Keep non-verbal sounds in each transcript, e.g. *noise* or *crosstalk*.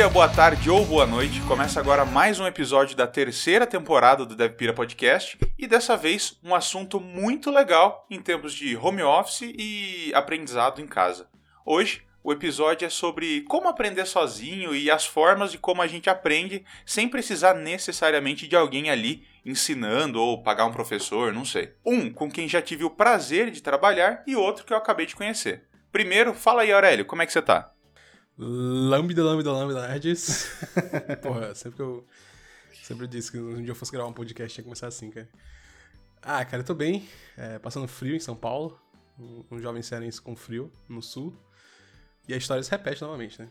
dia, boa tarde ou boa noite. Começa agora mais um episódio da terceira temporada do DevPira Podcast e dessa vez um assunto muito legal em termos de home office e aprendizado em casa. Hoje o episódio é sobre como aprender sozinho e as formas de como a gente aprende sem precisar necessariamente de alguém ali ensinando ou pagar um professor, não sei. Um com quem já tive o prazer de trabalhar e outro que eu acabei de conhecer. Primeiro, fala aí, Aurélio, como é que você tá? Lambda, lambda, lambda, nerds. *laughs* Porra, sempre que eu. Sempre disse que um dia eu fosse gravar um podcast tinha que começar assim, cara. Ah, cara, eu tô bem. É, passando frio em São Paulo. Um, um jovem cearense com frio no sul. E a história se repete novamente, né?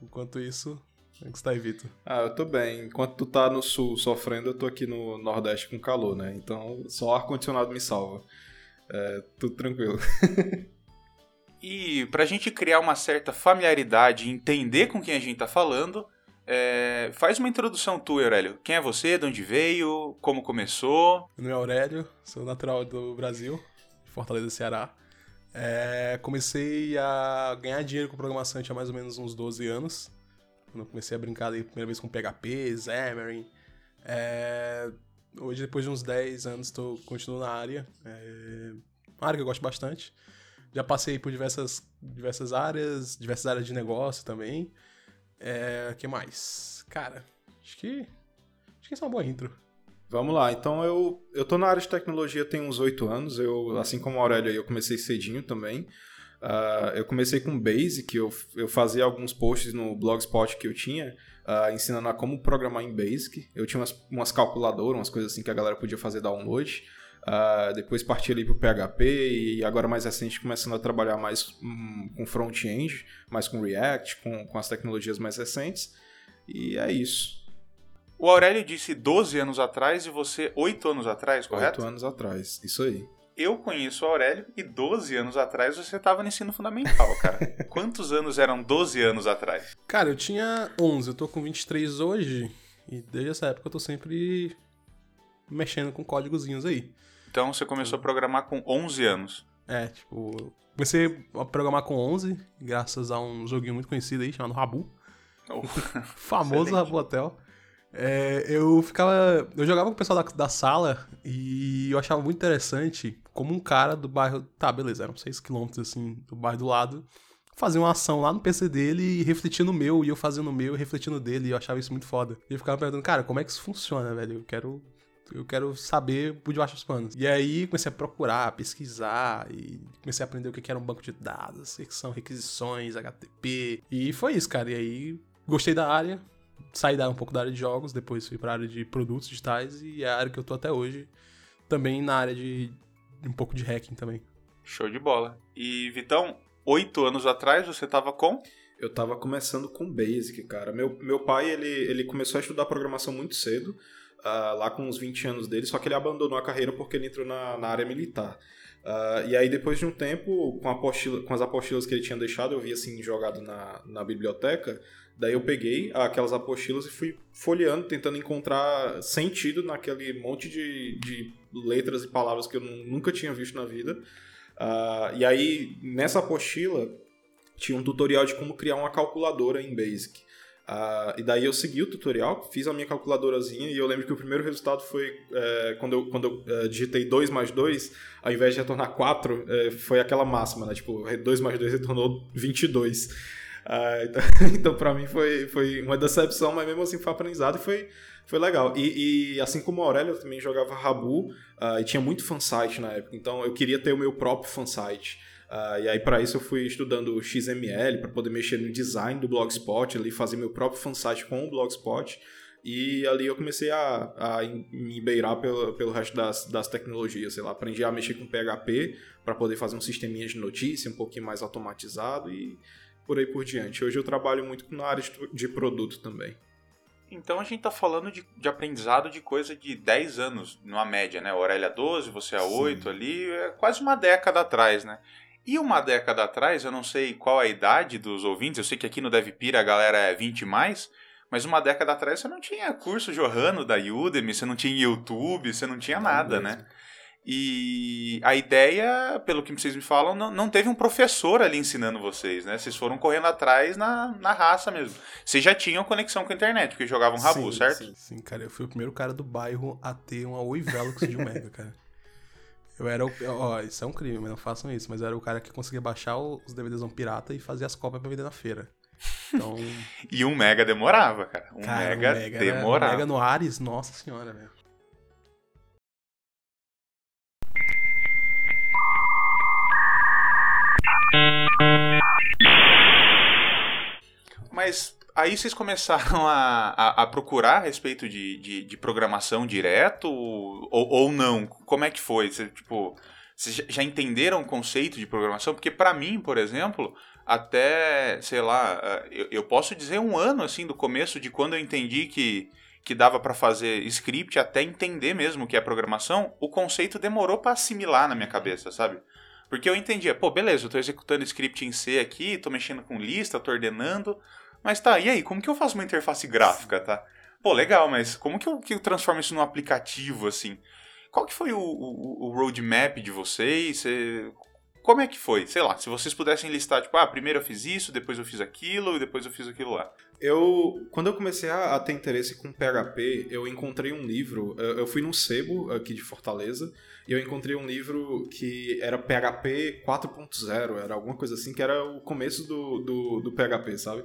Enquanto isso, como é que você tá Vitor? Ah, eu tô bem. Enquanto tu tá no sul sofrendo, eu tô aqui no Nordeste com calor, né? Então só ar-condicionado me salva. É, tudo tranquilo. *laughs* E para a gente criar uma certa familiaridade e entender com quem a gente está falando, é... faz uma introdução tua, Aurélio. Quem é você, de onde veio, como começou? Meu nome é Aurélio, sou natural do Brasil, Fortaleza, Ceará. É... comecei a ganhar dinheiro com programação tinha mais ou menos uns 12 anos. Quando comecei a brincar aí, primeira vez com PHP, Xamarin. É... Hoje, depois de uns 10 anos, tô, continuo na área. É uma área que eu gosto bastante. Já passei por diversas, diversas áreas, diversas áreas de negócio também. É, que mais? Cara, acho que. Acho que isso é uma boa intro. Vamos lá, então eu, eu tô na área de tecnologia tem uns oito anos, eu, assim como a Aurélia, eu comecei cedinho também. Uh, eu comecei com Basic, eu, eu fazia alguns posts no Blogspot que eu tinha, uh, ensinando a como programar em Basic. Eu tinha umas, umas calculadoras, umas coisas assim que a galera podia fazer download. Uh, depois parti ali para o PHP e agora mais recente começando a trabalhar mais um, com front-end, mais com React, com, com as tecnologias mais recentes. E é isso. O Aurélio disse 12 anos atrás e você 8 anos atrás, correto? 8 anos atrás, isso aí. Eu conheço o Aurélio e 12 anos atrás você estava no ensino fundamental, cara. *laughs* Quantos anos eram 12 anos atrás? Cara, eu tinha 11, eu tô com 23 hoje e desde essa época eu tô sempre mexendo com códigozinhos aí. Então você começou a programar com 11 anos. É, tipo, comecei a programar com 11, graças a um joguinho muito conhecido aí chamado Rabu. Oh, *laughs* *laughs* famoso. Rabu Hotel. É, eu ficava. Eu jogava com o pessoal da, da, sala e eu achava muito interessante como um cara do bairro. Tá, beleza, eram 6km assim, do bairro do lado. Fazia uma ação lá no PC dele e refletia no meu, e eu fazia no meu e refletia no dele, e eu achava isso muito foda. E eu ficava perguntando, cara, como é que isso funciona, velho? Eu quero eu quero saber por debaixo dos panos. E aí comecei a procurar, pesquisar e comecei a aprender o que era um banco de dados, o que são requisições, HTTP. E foi isso, cara. E aí gostei da área, saí um pouco da área de jogos, depois fui para a área de produtos digitais e é a área que eu tô até hoje, também na área de um pouco de hacking também. Show de bola. E Vitão, oito anos atrás você tava com? Eu tava começando com Basic, cara. Meu, meu pai, ele, ele começou a estudar programação muito cedo uh, lá com uns 20 anos dele, só que ele abandonou a carreira porque ele entrou na, na área militar. Uh, e aí, depois de um tempo, com, apostila, com as apostilas que ele tinha deixado, eu vi assim, jogado na, na biblioteca. Daí eu peguei aquelas apostilas e fui folheando, tentando encontrar sentido naquele monte de, de letras e palavras que eu nunca tinha visto na vida. Uh, e aí, nessa apostila, tinha um tutorial de como criar uma calculadora em Basic. Uh, e daí eu segui o tutorial, fiz a minha calculadorazinha e eu lembro que o primeiro resultado foi é, quando eu, quando eu é, digitei 2 mais 2, ao invés de retornar 4, é, foi aquela máxima, né? Tipo, 2 mais 2 retornou 22. Uh, *laughs* então, então para mim foi, foi uma decepção, mas mesmo assim foi aprendizado e foi, foi legal. E, e assim como a Aurélia, eu também jogava Rabu uh, e tinha muito fansite na época, então eu queria ter o meu próprio fansite. Uh, e aí, para isso, eu fui estudando XML para poder mexer no design do Blogspot, ali, fazer meu próprio fansite com o Blogspot. E ali eu comecei a, a me beirar pelo, pelo resto das, das tecnologias. Sei lá, aprendi a mexer com PHP para poder fazer um sisteminha de notícia um pouquinho mais automatizado e por aí por diante. Hoje eu trabalho muito na área de produto também. Então a gente tá falando de, de aprendizado de coisa de 10 anos, numa média, né? Aurélia 12, você a 8 Sim. ali, é quase uma década atrás, né? E uma década atrás, eu não sei qual a idade dos ouvintes, eu sei que aqui no DevPira a galera é 20 mais, mas uma década atrás você não tinha curso jorrando da Udemy, você não tinha YouTube, você não tinha nada, né? E a ideia, pelo que vocês me falam, não, não teve um professor ali ensinando vocês, né? Vocês foram correndo atrás na, na raça mesmo. Vocês já tinham conexão com a internet, porque jogavam Rabu, sim, certo? Sim, sim, cara. Eu fui o primeiro cara do bairro a ter uma Oi Velox de um mega, cara. Eu era o. Ó, isso é um crime, mas não façam isso. Mas eu era o cara que conseguia baixar os DVDs um pirata e fazer as cópias pra vender na feira. Então. *laughs* e um mega demorava, cara. Um cara, mega, um mega demorava. um mega no Ares, nossa senhora, velho. Mas aí vocês começaram *laughs* a, a, a procurar a respeito de, de, de programação direto ou, ou não? Como é que foi? Você, tipo, vocês já entenderam o conceito de programação? Porque para mim, por exemplo, até, sei lá, eu, eu, posso dizer um ano assim do começo de quando eu entendi que, que dava para fazer script até entender mesmo o que é programação, o conceito demorou para assimilar na minha cabeça, sabe? Porque eu entendia, pô, beleza, eu tô executando script em C aqui, tô mexendo com lista, tô ordenando, mas tá, e aí, como que eu faço uma interface gráfica, tá? Pô, legal, mas como que eu, que eu transformo isso num aplicativo, assim? Qual que foi o, o, o roadmap de vocês? Você, como é que foi? Sei lá, se vocês pudessem listar, tipo, ah, primeiro eu fiz isso, depois eu fiz aquilo, e depois eu fiz aquilo lá. Eu, quando eu comecei a, a ter interesse com PHP, eu encontrei um livro, eu, eu fui num sebo aqui de Fortaleza, e eu encontrei um livro que era PHP 4.0, era alguma coisa assim, que era o começo do, do, do, PHP, sabe?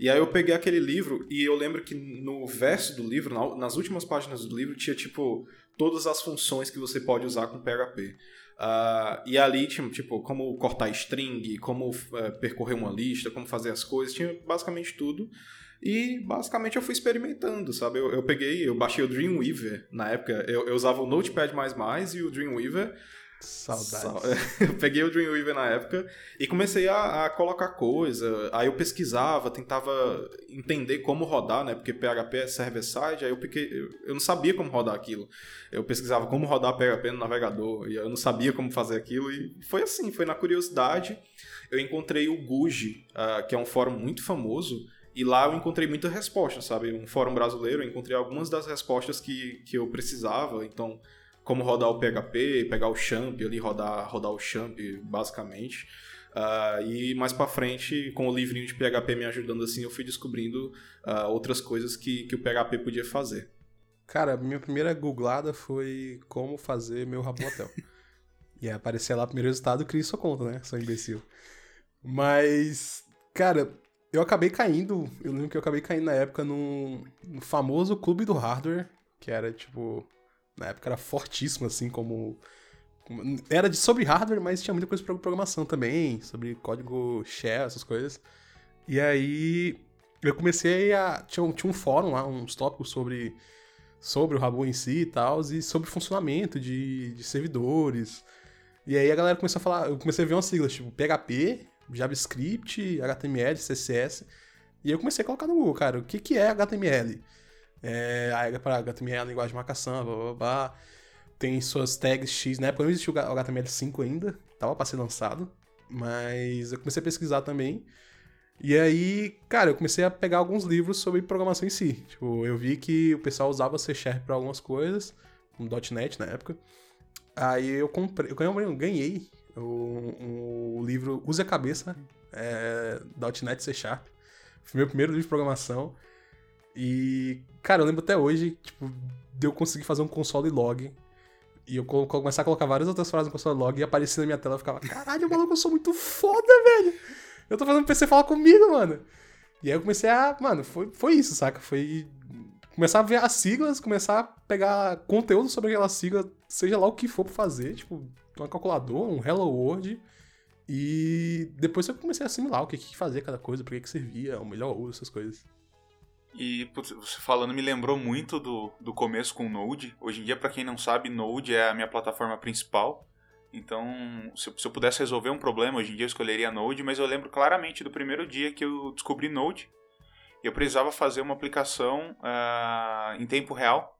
E aí eu peguei aquele livro e eu lembro que no verso do livro, nas últimas páginas do livro, tinha tipo todas as funções que você pode usar com PHP. Uh, e ali tinha, tipo, como cortar string, como uh, percorrer uma lista, como fazer as coisas, tinha basicamente tudo. E basicamente eu fui experimentando, sabe? Eu, eu peguei, eu baixei o Dreamweaver na época, eu, eu usava o Notepad e o Dreamweaver. Saudades. *laughs* Eu peguei o Dreamweaver na época e comecei a, a, colocar coisa. Aí eu pesquisava, tentava entender como rodar, né? Porque PHP é server-side, aí eu, peguei, eu, eu não sabia como rodar aquilo. Eu pesquisava como rodar PHP no navegador e eu não sabia como fazer aquilo. E foi assim, foi na curiosidade. Eu encontrei o Guji, uh, que é um fórum muito famoso, e lá eu encontrei muita resposta, sabe? Um fórum brasileiro, eu encontrei algumas das respostas que, que eu precisava. Então, como rodar o PHP, pegar o champ ali, rodar, rodar o champ, basicamente. Uh, e mais para frente, com o livrinho de PHP me ajudando assim, eu fui descobrindo uh, outras coisas que, que o PHP podia fazer. Cara, minha primeira googlada foi como fazer meu Rabo Hotel. *laughs* e aparecer lá o primeiro resultado, criei sua conta, né? Sou imbecil. Mas, cara, eu acabei caindo, eu lembro que eu acabei caindo na época no, no famoso clube do hardware, que era tipo, na época era fortíssimo assim como, era de sobre hardware, mas tinha muita coisa sobre programação também, sobre código shell, essas coisas. E aí eu comecei a tinha um, tinha um fórum lá, uns tópicos sobre sobre o Rabu em si e tal, e sobre funcionamento de, de servidores. E aí a galera começou a falar, eu comecei a ver umas siglas, tipo PHP, JavaScript, HTML, CSS. E eu comecei a colocar no Google, cara, o que, que é HTML? É, aí para HTML, linguagem de marcação, blá blá blá. Tem suas tags X. Na época não existia o HTML5 ainda, tava para ser lançado. Mas eu comecei a pesquisar também. E aí, cara, eu comecei a pegar alguns livros sobre programação em si. Tipo, eu vi que o pessoal usava C Sharp para algumas coisas, um .NET na época. Aí eu comprei, eu ganhei o, o livro Use a Cabeça, é, .NET C Sharp. Foi meu primeiro livro de programação. E, cara, eu lembro até hoje, tipo, de eu conseguir fazer um console log. E eu começar a colocar várias outras frases no console log e aparecer na minha tela e ficava, caralho, maluco, eu sou muito foda, velho. Eu tô fazendo o PC falar comigo, mano. E aí eu comecei a, mano, foi, foi isso, saca? Foi começar a ver as siglas, começar a pegar conteúdo sobre aquela sigla, seja lá o que for pra fazer, tipo, uma calculadora, um Hello World. E depois eu comecei a assimilar o que, que fazia cada coisa, para que, que servia, o melhor uso, essas coisas. E putz, você falando me lembrou muito do, do começo com Node. Hoje em dia, para quem não sabe, Node é a minha plataforma principal. Então, se, se, eu pudesse resolver um problema, hoje em dia eu escolheria Node, mas eu lembro claramente do primeiro dia que eu descobri Node. Eu precisava fazer uma aplicação uh, em tempo real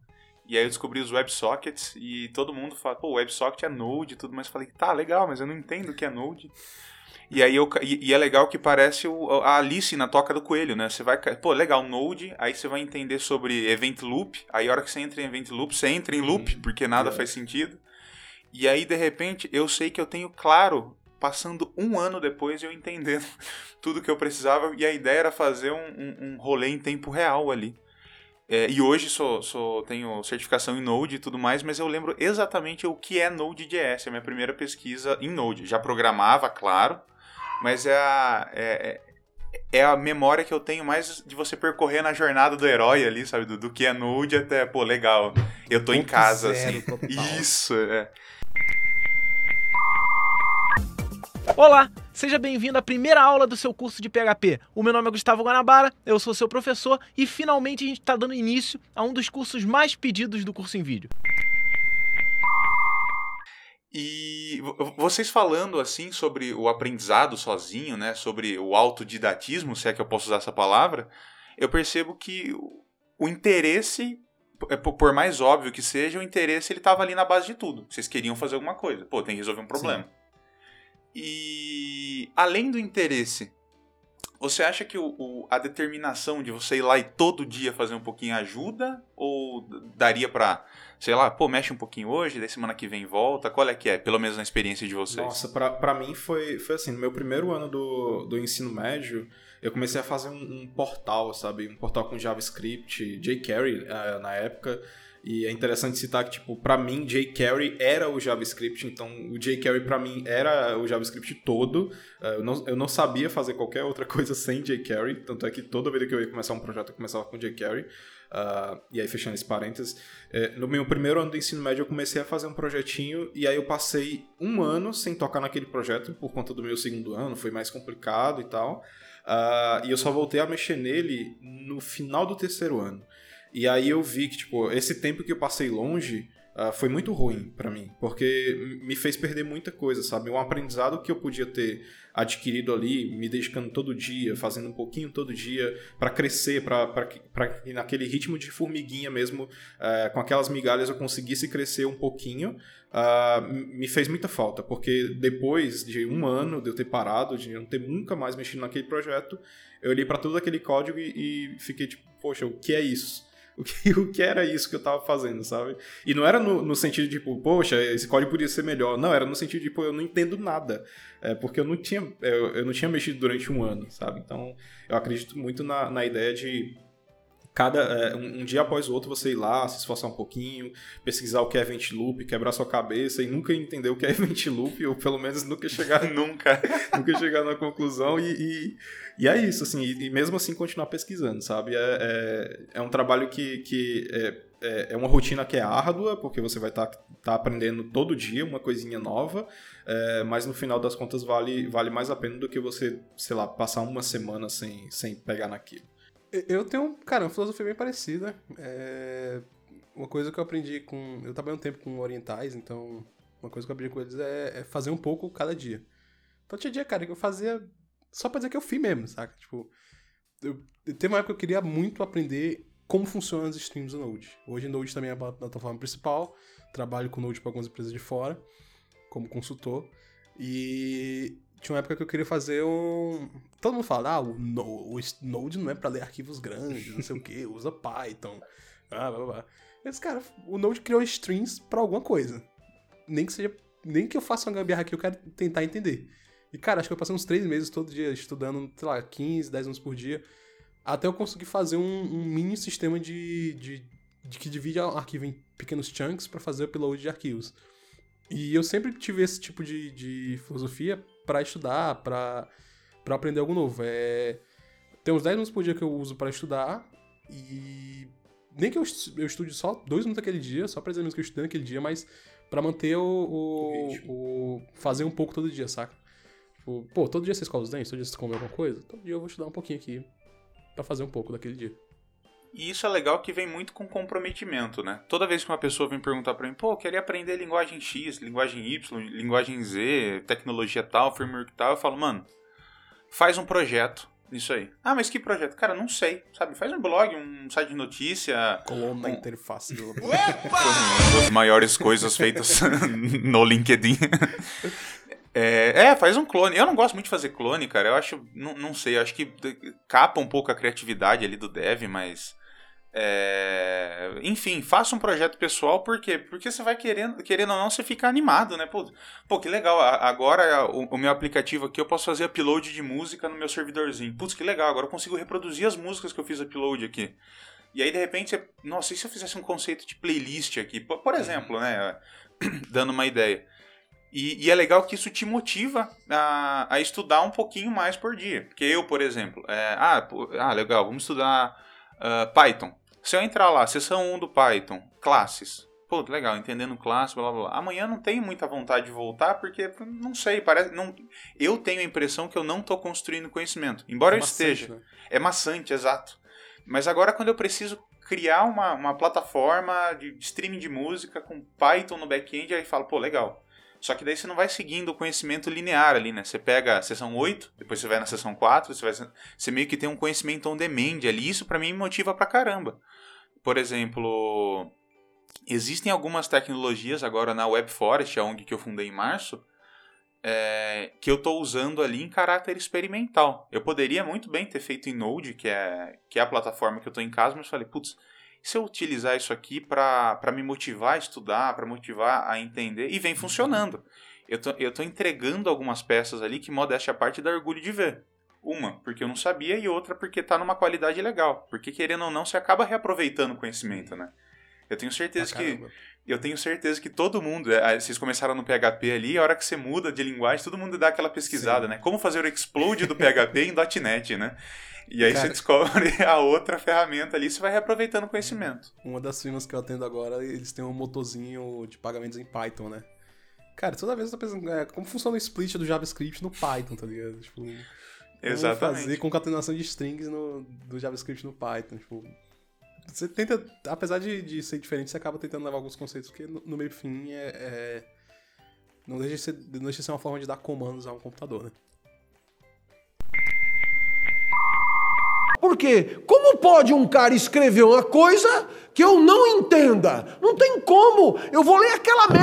e aí eu descobri os WebSockets e todo mundo fala, pô, WebSocket é Node e tudo, mas eu falei, tá, legal, mas eu não entendo o que é Node. E aí eu, e, e, é legal que parece o, a Alice na toca do coelho, né? Você vai, pô, legal, Node, aí você vai entender sobre Event Loop, aí a hora que você entra em Event Loop, você entra em loop, porque nada é. faz sentido. E aí, de repente, eu sei que eu tenho claro, passando um ano depois, eu entendendo *laughs* tudo que eu precisava, e a ideia era fazer um, um, um rolê em tempo real ali. É, e hoje sou, sou, tenho certificação em Node e tudo mais, mas eu lembro exatamente o que é Node.js, é a minha primeira pesquisa em Node. Já programava, claro, mas é a, é, é, é a memória que eu tenho mais de você percorrer na jornada do herói ali, sabe? Do, do que é Node até, pô, legal. Eu tô em casa, zero, assim. total. Isso, é. Olá, seja bem-vindo à primeira aula do seu curso de PHP. O meu nome é Gustavo Guanabara, eu sou seu professor e finalmente a gente está dando início a um dos cursos mais pedidos do curso em vídeo. E vo- vocês falando assim sobre o aprendizado sozinho, né, sobre o autodidatismo, se é que eu posso usar essa palavra, eu percebo que o- interesse, é, por mais óbvio que seja, o interesse ele estava ali na base de tudo. Vocês queriam fazer alguma coisa, pô, tem que resolver um problema. E além do interesse, você acha que o- o- a determinação de você ir lá e todo dia fazer um pouquinho ajuda? Ou daria pra, sei lá, pô, mexe um pouquinho hoje, daí semana que vem volta? Qual é que é? Pelo menos na experiência de vocês. Nossa, pra, pra mim foi, foi assim, no meu primeiro ano do, do ensino médio, eu comecei a fazer um, um portal, sabe? Um portal com JavaScript, jQuery eh, na época. E é interessante citar que, tipo, pra mim, jQuery era o JavaScript, então o jQuery pra mim era o JavaScript todo. Eh, eu, não, eu não sabia fazer qualquer outra *laughs* coisa sem jQuery, tanto é que toda vez que eu ia começar um projeto eu começava com jQuery. Ah, e aí, fechando esse parênteses, eh, no meu primeiro ano do ensino médio eu comecei a fazer um projetinho e aí eu passei um ano sem tocar naquele projeto por conta do meu segundo ano, foi mais complicado e tal. Ah, e eu só voltei a mexer nele no final do terceiro ano. E aí eu vi que, tipo, esse tempo que eu passei longe ah, foi muito ruim pra mim, porque me fez perder muita coisa, sabe? Um aprendizado que eu podia ter adquirido ali, me dedicando todo dia, fazendo um pouquinho todo dia, pra crescer, pra que naquele ritmo de formiguinha mesmo, eh, com aquelas migalhas eu conseguisse crescer um pouquinho, ah, me fez muita falta, porque depois de um ano de eu ter parado, de não ter nunca mais mexido naquele projeto, eu olhei pra todo aquele código e, e fiquei tipo, poxa, o que é isso? O que, *laughs* o que era isso que eu tava fazendo, sabe? E não era no, no sentido de, tipo, poxa, esse código podia ser melhor. Não, era no sentido de, pô, eu não entendo nada. É, porque eu não tinha eu, eu não tinha mexido durante um ano, sabe? Então, eu acredito muito na, na ideia de cada é, um, dia após o outro você ir lá, se esforçar um pouquinho, pesquisar o que é event loop, quebrar sua cabeça e nunca entender o que é event loop, ou pelo menos nunca chegar *laughs* Nunca. *laughs* nunca chegar na conclusão e, e, e é isso, assim, e, mesmo assim continuar pesquisando, sabe? É, é, é um trabalho que, que é, é, é uma rotina que é árdua, porque você vai estar tá, aprendendo todo dia uma coisinha nova, é, mas no final das contas vale, vale mais a pena do que você, sei lá, passar uma semana sem, sem pegar naquilo. Eu tenho, cara, uma filosofia bem parecida. É, Uma coisa que eu aprendi com. Eu trabalhei um tempo com orientais, então. Uma coisa que eu aprendi com eles é, é fazer um pouco cada dia. Então tinha dia, cara, que eu fazia só pra dizer que eu fiz mesmo, saca? Tipo. Eu, teve uma época que eu queria muito aprender como funcionam as streams do Node. Hoje Node também é a plataforma principal. Trabalho com Node para algumas empresas de fora, como consultor. E tinha uma época que eu queria fazer um. Todo mundo fala, ah, o, no, o Node não é pra ler arquivos grandes, não sei o que, usa Python. Ah, blá blá blá. Mas, cara, o Node criou strings pra alguma coisa. Nem que seja. Nem que eu faça uma gambiarra aqui, eu quero tentar entender. E, cara, acho que eu passei uns três meses todo dia estudando, sei lá, 15, 10 minutos por dia. Até eu conseguir fazer um, um mini sistema de, de, de que divide o arquivo em pequenos chunks pra fazer upload de arquivos. E eu sempre tive esse tipo de, de filosofia pra estudar, pra pra aprender algo novo. É... Tem uns 10 minutos por dia que eu uso pra estudar e nem que eu, eu estude só dois minutos aquele dia, só pra dizer mesmo que eu estudei naquele dia, mas pra manter o, o, O fazer um pouco todo dia, saca? Tipo, pô, todo dia você escova os dentes, todo dia você come alguma coisa, todo dia eu vou estudar um pouquinho aqui pra fazer um pouco daquele dia. E isso é legal que vem muito com comprometimento, né? Toda vez que uma pessoa vem perguntar pra mim, pô, eu queria aprender linguagem X, linguagem Y, linguagem Z, tecnologia tal, framework tal, eu falo, mano, faz um projeto nisso aí. Ah, mas que projeto? Cara, não sei, sabe? Faz um blog, um site de notícia, Colou na Um- interface do... *laughs* uma das maiores coisas feitas *laughs* no LinkedIn. *laughs* É, é, faz um clone. Eu não gosto muito de fazer clone, cara. Eu acho, não, não sei, eu acho que capa um pouco a criatividade ali do dev, mas É... Enfim, faça um projeto pessoal, por quê? Porque você vai querendo, querendo ou não, você fica animado, né? Pô, pô que legal, agora o, o, meu aplicativo aqui eu posso fazer upload de música no meu servidorzinho. Putz, que legal, agora eu consigo reproduzir as músicas que eu fiz upload aqui. E aí, de repente, você, nossa, e se eu fizesse um conceito de playlist aqui? Por, por exemplo, né? *clears throat* Dando uma ideia. E, e, é legal que isso te motiva a, a, estudar um pouquinho mais por dia. Porque eu, por exemplo, é, ah, ah, legal, vamos estudar uh, Python. Se eu entrar lá, sessão 1 do Python, classes. Pô, legal, entendendo classe, blá, blá blá. Amanhã não tenho muita vontade de voltar porque não sei, parece, não, eu tenho a impressão que eu não estou construindo conhecimento. Embora é eu esteja. Né? É maçante, exato. Mas agora quando eu preciso criar uma, uma plataforma de streaming de música com Python no back-end, aí falo, pô, legal. Só que daí você não vai seguindo o conhecimento linear ali, né? Você pega a sessão 8, depois você vai na sessão 4, você, vai, você meio que tem um conhecimento on demand ali. Isso para mim motiva pra caramba. Por exemplo, existem algumas tecnologias agora na WebForest, a ONG que eu fundei em março, é, que eu estou usando ali em caráter experimental. Eu poderia muito bem ter feito em Node, que é, que é a plataforma que eu estou em casa, mas falei, putz, se eu utilizar isso aqui para me motivar a estudar, para motivar a entender, e vem funcionando. Eu tô, eu tô entregando algumas peças ali que, modéstia à parte, dá orgulho de ver. Uma, porque eu não sabia, e outra, porque tá numa qualidade legal. Porque, querendo ou não, você acaba reaproveitando o conhecimento, né? Eu tenho certeza ah, que eu tenho certeza que todo mundo, é, vocês começaram no PHP ali, a hora que você muda de linguagem, todo mundo dá aquela pesquisada, Sim. né? Como fazer o explode do PHP em .NET, né? E aí Cara, você descobre *laughs* a outra ferramenta ali, você vai reaproveitando o conhecimento. Uma das firmas que eu atendo agora, eles têm um motorzinho de pagamentos em Python, né? Cara, toda vez eu tô pensando, é, como funciona o split do JavaScript no Python, tá ligado? Tipo, Exatamente. fazer concatenação de strings no, do JavaScript no Python, tipo, você tenta, apesar de, de ser diferente, você acaba tentando levar alguns conceitos, porque no, no meio fim é, é, não, deixa de ser, não deixa de ser uma forma de dar comandos a um computador, né? Porque como pode um cara escrever uma coisa que eu não entenda? Não tem como. Eu vou ler aquela merda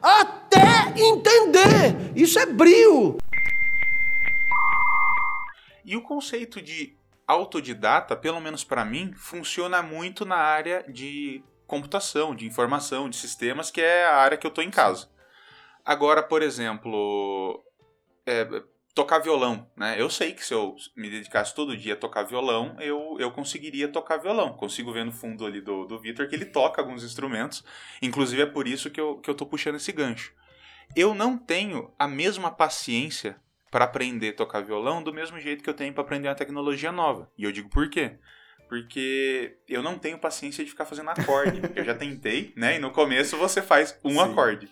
até entender. Isso é brio. E o conceito de autodidata, pelo menos para mim, funciona muito na área de computação, de informação, de sistemas, que é a área que eu estou em casa. Agora, por exemplo, é, tocar violão, né? Eu sei que se eu me dedicasse todo dia a tocar violão, eu, eu conseguiria tocar violão. Consigo ver no fundo ali do, do Vitor que ele toca alguns instrumentos. Inclusive é por isso que eu, que eu tô puxando esse gancho. Eu não tenho a mesma paciência para aprender a tocar violão do mesmo jeito que eu tenho para aprender uma tecnologia nova. E eu digo por quê? Porque eu não tenho paciência de ficar fazendo acorde. *laughs* eu já tentei, né? E no começo você faz um Sim. acorde.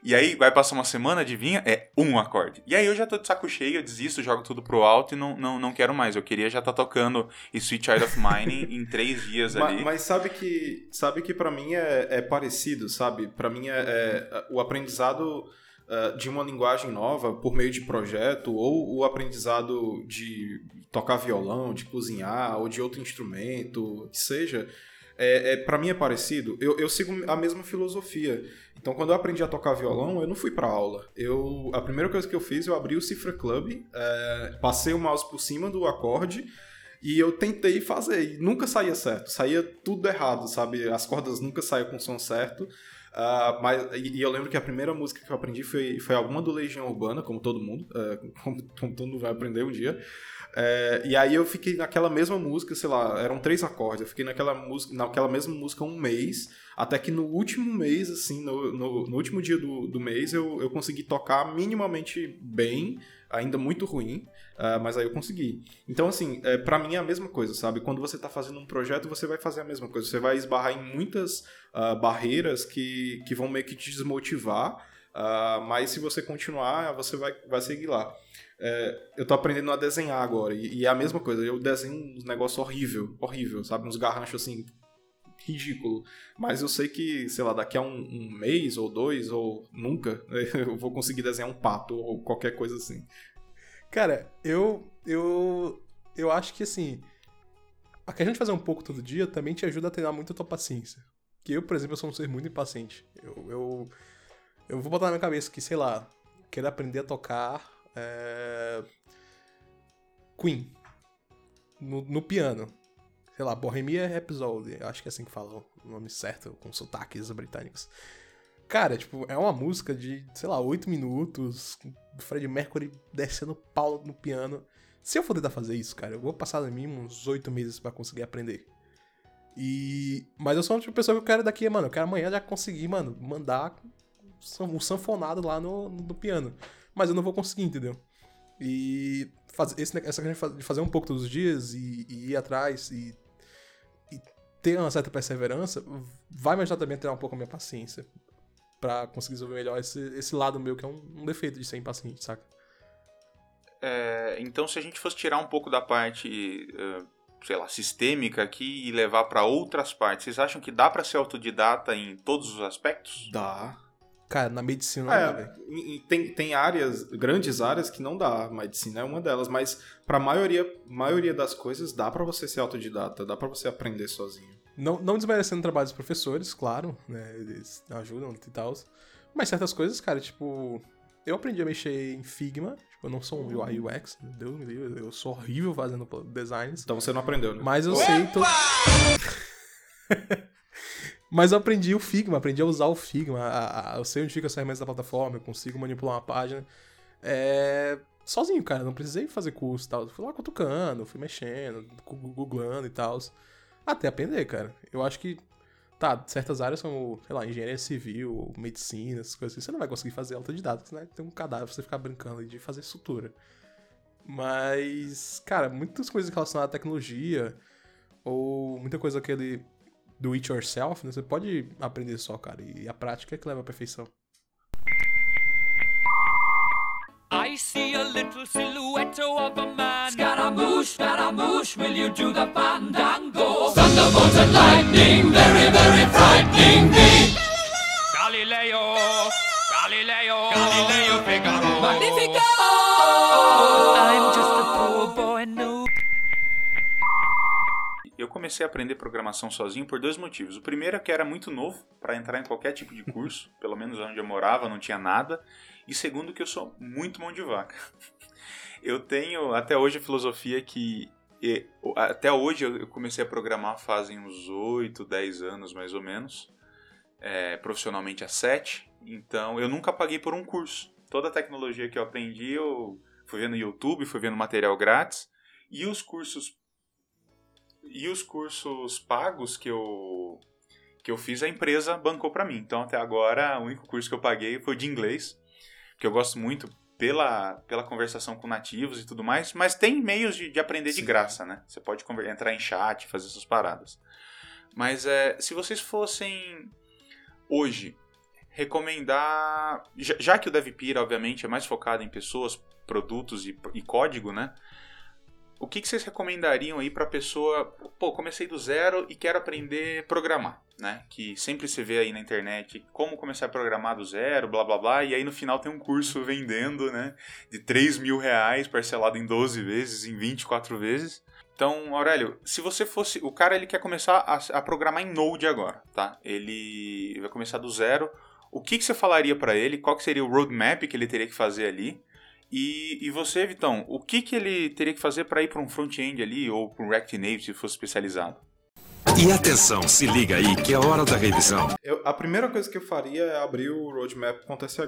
E aí vai passar uma semana, adivinha? É um acorde. E aí eu já tô de saco cheio, eu desisto, jogo tudo pro alto e não, não, não quero mais. Eu queria já estar tá tocando Sweet Child of Mine em *laughs* três dias ali. Mas, mas, sabe que sabe que para mim é, é, parecido, sabe? Para mim é, é, o aprendizado uh, de uma linguagem nova por meio de projeto ou o aprendizado de tocar violão, de cozinhar ou de outro instrumento, que seja, é, é para mim é parecido. Eu, eu sigo a mesma filosofia. Então, quando eu aprendi a tocar violão, eu não fui para aula. Eu, a primeira coisa que eu fiz, eu abri o Cifra Club, é, passei o mouse por cima do acorde e eu tentei fazer. E nunca saía certo, saía tudo errado, sabe? As cordas nunca saíam com o som certo. Uh, mas, e, e, eu lembro que a primeira música que eu aprendi foi, foi alguma do Legião Urbana, como todo mundo, uh, *laughs* como, como, todo mundo vai aprender um dia. Uh, e aí eu fiquei naquela mesma música, sei lá, eram três acordes, eu fiquei naquela, música, naquela mesma música um mês, até que no último mês, assim, no, no, no último dia do, do mês, eu, eu consegui tocar minimamente bem, ainda muito ruim, uh, mas aí eu consegui. Então, assim, é, para mim é a mesma coisa, sabe? Quando você tá fazendo um projeto, você vai fazer a mesma coisa. Você vai esbarrar em muitas uh, barreiras que, que vão meio que te desmotivar, uh, mas se você continuar, você vai, vai seguir lá. É, eu tô aprendendo a desenhar agora, e, e, é a mesma coisa. Eu desenho uns negócios horrível, horrível, sabe? Uns garranchos assim ridículo. Mas eu sei que, sei lá, daqui a um, um, mês ou dois, ou nunca, *laughs* eu vou conseguir desenhar um pato ou qualquer coisa assim. Cara, eu. Eu. Eu acho que assim. A que a gente fazer um pouco todo dia também te ajuda a treinar muito a tua paciência. Que eu, por exemplo, eu sou um ser muito impaciente. Eu. Eu, eu vou botar na minha cabeça que, sei lá, quero aprender a tocar. É... Queen. No, no piano. Sei lá, Bohemia Rhapsody, acho que é assim que fala o nome certo, com sotaques britânicos. Cara, tipo, é uma música de, sei lá, 8 minutos, Fred Mercury descendo pau no piano. Se eu for tentar fazer isso, cara, eu vou passar no mínimo uns 8 meses para conseguir aprender. E. Mas eu sou uma tipo pessoa que eu quero daqui, mano. Eu quero amanhã já conseguir, mano, mandar um sanfonado lá no, no piano. Mas eu não vou conseguir, entendeu? E fazer esse, essa questão de fazer um pouco todos os dias e, e ir atrás e, ter uma certa perseverança vai me ajudar também a ter um pouco a minha paciência para conseguir resolver melhor esse, esse lado meu que é um, um defeito de ser impaciente, saca? É, então, se a gente fosse tirar um pouco da parte, uh, sei lá, sistêmica aqui e levar para outras partes, vocês acham que dá para ser autodidata em todos os aspectos? Dá. Cara, na medicina é, não dá, tem, tem áreas, grandes áreas que não dá. Medicina é uma delas, mas pra maioria, maioria das coisas dá para você ser autodidata, dá para você aprender sozinho. Não, não desmerecendo o trabalho dos professores, claro, né? Eles ajudam e tal. Mas certas coisas, cara, tipo. Eu aprendi a mexer em Figma. Tipo, eu não sou um UI UX, Deus me livre. Eu sou horrível fazendo designs. Então você não aprendeu, né? Mas eu Opa! sei. *laughs* Tô... Mas eu aprendi o Figma, aprendi a usar o Figma. A, a, eu sei onde fica as ferramentas da plataforma, eu consigo manipular uma página. É, sozinho, cara, não precisei fazer curso e tal. Fui lá cutucando, fui mexendo, googlando e tal. Até aprender, cara. Eu acho que, tá, certas áreas como, sei lá, engenharia civil, medicina, essas coisas assim, você não vai conseguir fazer autodidata, né? Tem um cadáver pra você ficar brincando de fazer sutura. Mas, cara, muitas coisas relacionadas à tecnologia, ou muita coisa aquele do it yourself, né? Você pode aprender só, cara, e a prática é que leva à perfeição. I see a little silhouette of a man. Scaramouche, Scaramouche, will you do the fandango? Thunderbolt and lightning, very, very frightening me. Galileo, Galileo, Galileo Figaro. Magnifico! I'm just a poor boy, no comecei a aprender programação sozinho por dois motivos. O primeiro é que era muito novo para entrar em qualquer tipo de curso, *laughs* pelo menos onde eu morava não tinha nada. E segundo que eu sou muito mão de vaca. *laughs* Eu tenho até hoje a filosofia que até hoje eu comecei a programar fazem uns 8, 10 anos mais ou menos, é, profissionalmente há 7. Então eu nunca paguei por um curso. Toda a tecnologia que eu aprendi eu fui vendo YouTube, fui vendo material grátis. E os cursos e os cursos pagos que eu que eu fiz, a empresa bancou para mim. Então até agora, o único curso que eu paguei foi de inglês, que eu gosto muito pela, pela conversação com nativos e tudo mais, mas tem meios de, de aprender Sim. de graça, né? Você pode entrar em chat, fazer essas paradas. Mas é, se vocês fossem hoje recomendar, já, já que o DevPira obviamente é mais focado em pessoas, produtos e, e código, né? O que, que vocês recomendariam aí para pessoa, pô, comecei do zero e quero aprender a programar, né? Que sempre se vê aí na internet como começar a programar do zero, blá blá blá, e aí no final tem um curso vendendo, né? De 3 mil reais, parcelado em 12 vezes, em 24 vezes. Então, Aurélio, se você fosse. O cara ele quer começar a, a programar em Node agora, tá? Ele vai começar do zero. O que, que você falaria para ele? Qual que seria o roadmap que ele teria que fazer ali? E, e você, Vitão, o que, que ele teria que fazer para ir para um front-end ali ou para um React Native se fosse especializado? E atenção, se liga aí que é hora da revisão. Eu, a primeira coisa que eu faria é abrir o roadmap.sh.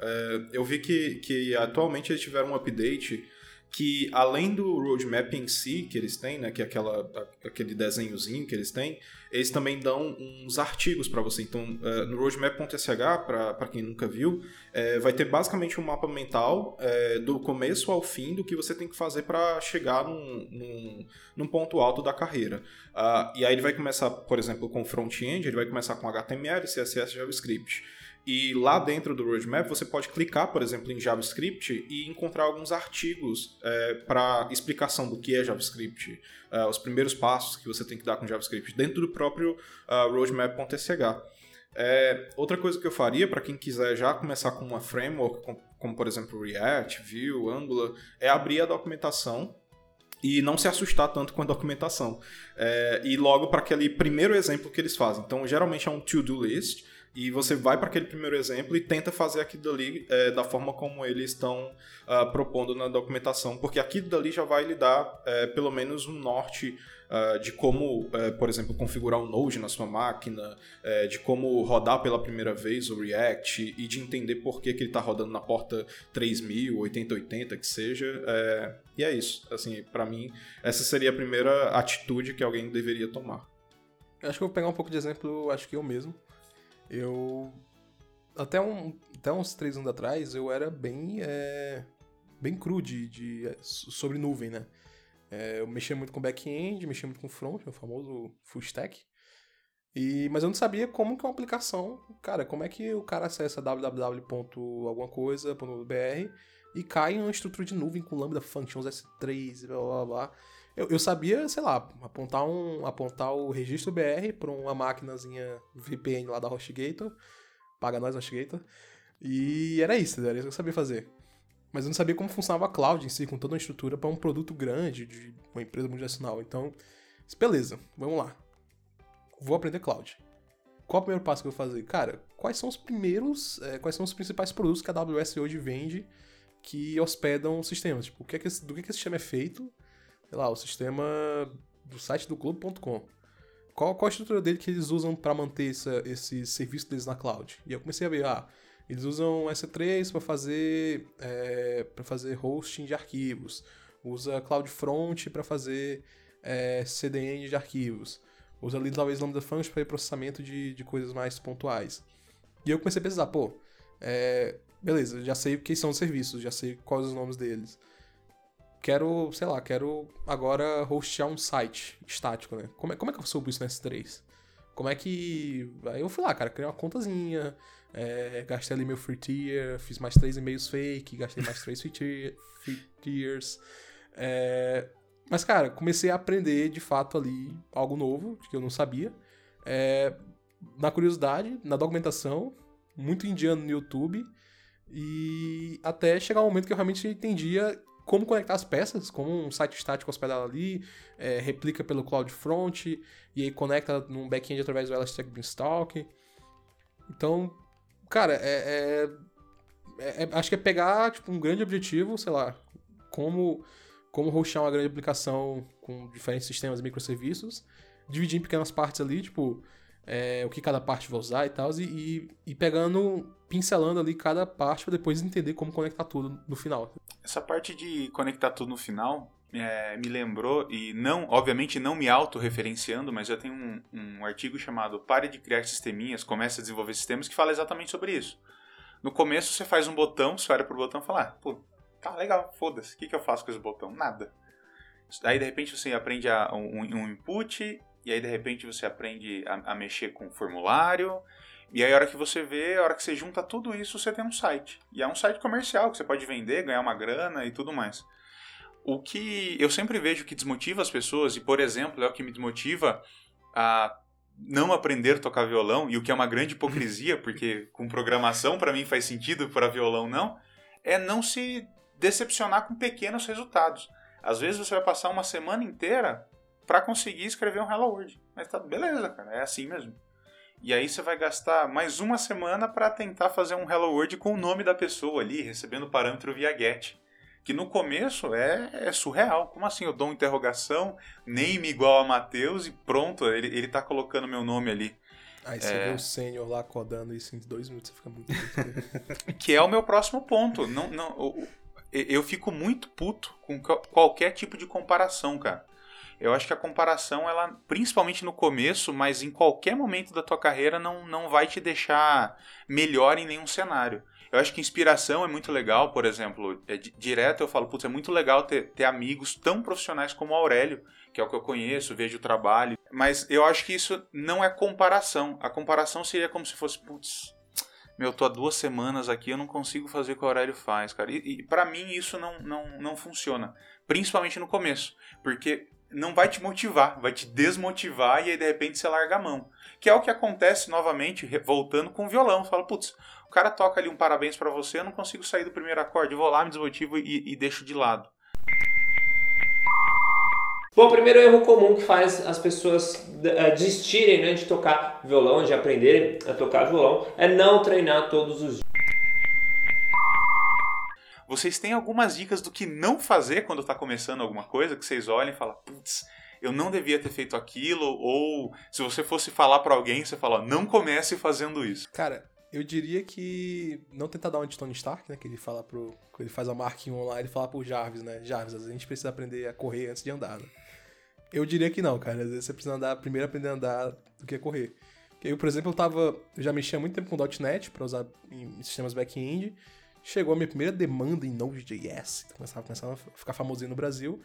É, eu vi que, que atualmente eles tiveram um update que além do roadmap em si que eles têm, né, que é aquela, aquele desenhozinho que eles têm, eles também dão uns artigos para você. Então, uh, no roadmap.sh, para quem nunca viu, é, vai ter basicamente um mapa mental é, do começo ao fim do que você tem que fazer para chegar num, num, num, ponto alto da carreira. Uh, e aí ele vai começar, por exemplo, com front-end, ele vai começar com HTML, CSS, JavaScript. E lá dentro do roadmap você pode clicar, por exemplo, em JavaScript e encontrar alguns artigos é, para explicação do que é JavaScript, é, os primeiros passos que você tem que dar com JavaScript dentro do próprio uh, roadmap.sh. É, outra coisa que eu faria para quem quiser já começar com uma framework, como, como por exemplo React, Vue, Angular, é abrir a documentação e não se assustar tanto com a documentação. É, e logo para aquele primeiro exemplo que eles fazem. Então, geralmente é um to-do list e você vai para aquele primeiro exemplo e tenta fazer aquilo dali é, da forma como eles estão uh, propondo na documentação, porque aquilo dali já vai lhe dar é, pelo menos um norte uh, de como, é, por exemplo, configurar um Node na sua máquina, é, de como rodar pela primeira vez o React e de entender por que, que ele está rodando na porta 3000, 8080, que seja. É, e é isso. Assim, para mim, essa seria a primeira atitude que alguém deveria tomar. Acho que eu vou pegar um pouco de exemplo, acho que eu mesmo. Eu. Até, um, até uns três anos atrás, eu era bem. É, bem cru de, de, sobre nuvem, né? É, eu mexia muito com back-end, mexia muito com front, o famoso full stack. E, mas eu não sabia como que uma aplicação, cara, como é que o cara acessa www. alguma coisa.br e cai em uma estrutura de nuvem com lambda functions S3, blá blá blá. Eu, eu sabia, sei lá, apontar, um, apontar o registro BR para uma máquinazinha VPN lá da HostGator, paga nós HostGator, e era isso, era isso que eu sabia fazer. Mas eu não sabia como funcionava a cloud em si, com toda uma estrutura para um produto grande de uma empresa multinacional. Então, beleza, vamos lá. Vou aprender cloud. Qual é o primeiro passo que eu vou fazer? Cara, quais são os primeiros, é, quais são os principais produtos que a AWS hoje vende que hospedam sistemas? Tipo, o que é que, do que, que esse sistema é feito? Sei lá, o sistema do site do Globo.com. Qual, qual a estrutura dele que eles usam para manter essa, esse serviço deles na cloud? E eu comecei a ver, ah, eles usam S3 para fazer é, para fazer hosting de arquivos, usa CloudFront para fazer é, CDN de arquivos, usa ali talvez Lambda Functions para processamento de, de coisas mais pontuais. E eu comecei a pensar, pô, é, beleza, já sei o que são os serviços, já sei quais os nomes deles. Quero, sei lá, quero agora hostear um site estático, né? Como é, como é que eu subo isso no S3? Como é que. Aí eu fui lá, cara, criei uma contazinha, é, gastei ali meu free tier, fiz mais três e-mails fake, gastei mais três free, tier, free tiers. É, mas, cara, comecei a aprender de fato ali algo novo, que eu não sabia. É, na curiosidade, na documentação, muito indiano no YouTube. E até chegar um momento que eu realmente entendia como conectar as peças, como um site estático hospedado ali, é, replica pelo CloudFront, e aí conecta num back-end através do Elastic Beanstalk. Então, Cara, é, é, é, é, Acho que é pegar tipo, um grande objetivo, sei lá, como, como hostear uma grande aplicação com diferentes sistemas e microserviços, dividir em pequenas partes ali, tipo, é, o que cada parte vai usar e tal, e, e, e pegando, pincelando ali cada parte para depois entender como conectar tudo no final. Essa parte de conectar tudo no final é, me lembrou, e não, obviamente não me autorreferenciando, mas eu tenho um, um artigo chamado Pare de Criar Sisteminhas, Comece a Desenvolver Sistemas, que fala exatamente sobre isso. No começo você faz um botão, você olha pro botão e fala, ah, pô, tá legal, foda-se, o que, que eu faço com esse botão? Nada. Aí de repente você aprende a, um, um, input, e aí de repente você aprende a, a mexer com o formulário, e aí a hora que você vê, a hora que você junta tudo isso, você tem um site. E é um site comercial que você pode vender, ganhar uma grana e tudo mais. O que eu sempre vejo que desmotiva as pessoas, e por exemplo, é o que me desmotiva a não aprender a tocar violão, e o que é uma grande hipocrisia, *laughs* porque com programação para mim faz sentido, para violão não, é não se decepcionar com pequenos resultados. Às vezes você vai passar uma semana inteira para conseguir escrever um Hello World. Mas tá beleza, cara, é assim mesmo. E aí você vai gastar mais uma semana para tentar fazer um Hello World com o nome da pessoa ali, recebendo parâmetro via get que no começo é, é, surreal. Como assim? Eu dou uma interrogação, name igual a Matheus e pronto, ele, ele tá colocando meu nome ali. Aí você é... vê o sênior lá codando isso em dois minutos, você fica muito. *laughs* que é o meu próximo ponto. Não, não, eu, eu fico muito puto com qualquer tipo de comparação, cara. Eu acho que a comparação, ela, principalmente no começo, mas em qualquer momento da tua carreira, não, não vai te deixar melhor em nenhum cenário. Eu acho que inspiração é muito legal, por exemplo, é, direto eu falo, putz, é muito legal ter, ter amigos tão profissionais como o Aurélio, que é o que eu conheço, vejo o trabalho. Mas eu acho que isso não é comparação. A comparação seria como se fosse, putz, meu, tô há duas semanas aqui, eu não consigo fazer o que o Aurélio faz, cara. E, e para mim isso não, não, não funciona. Principalmente no começo. Porque não vai te motivar, vai te desmotivar e aí de repente você larga a mão. Que é o que acontece novamente, voltando com o violão. Fala, putz, o cara toca ali um parabéns para você, eu não consigo sair do primeiro acorde, vou lá, me desmotivo e, e deixo de lado. Bom, o primeiro erro comum que faz as pessoas uh, desistirem né, de tocar violão, de aprenderem a tocar violão, é não treinar todos os dias. Vocês têm algumas dicas do que não fazer quando está começando alguma coisa, que vocês olhem e falam, putz, eu não devia ter feito aquilo, ou se você fosse falar para alguém, você fala, não comece fazendo isso. Cara, eu diria que não tentar dar uma de Tony Stark, né? Que ele fala pro. Ele faz a marking online e fala pro Jarvis, né? Jarvis, a gente precisa aprender a correr antes de andar. Né? Eu diria que não, cara. Às vezes você precisa andar, primeiro aprender a andar do que correr. Porque eu, por exemplo, eu tava. Eu já mexia muito tempo com .NET para usar em sistemas back-end. Chegou a minha primeira demanda em Node.js. Começava, começava a ficar famosinho no Brasil.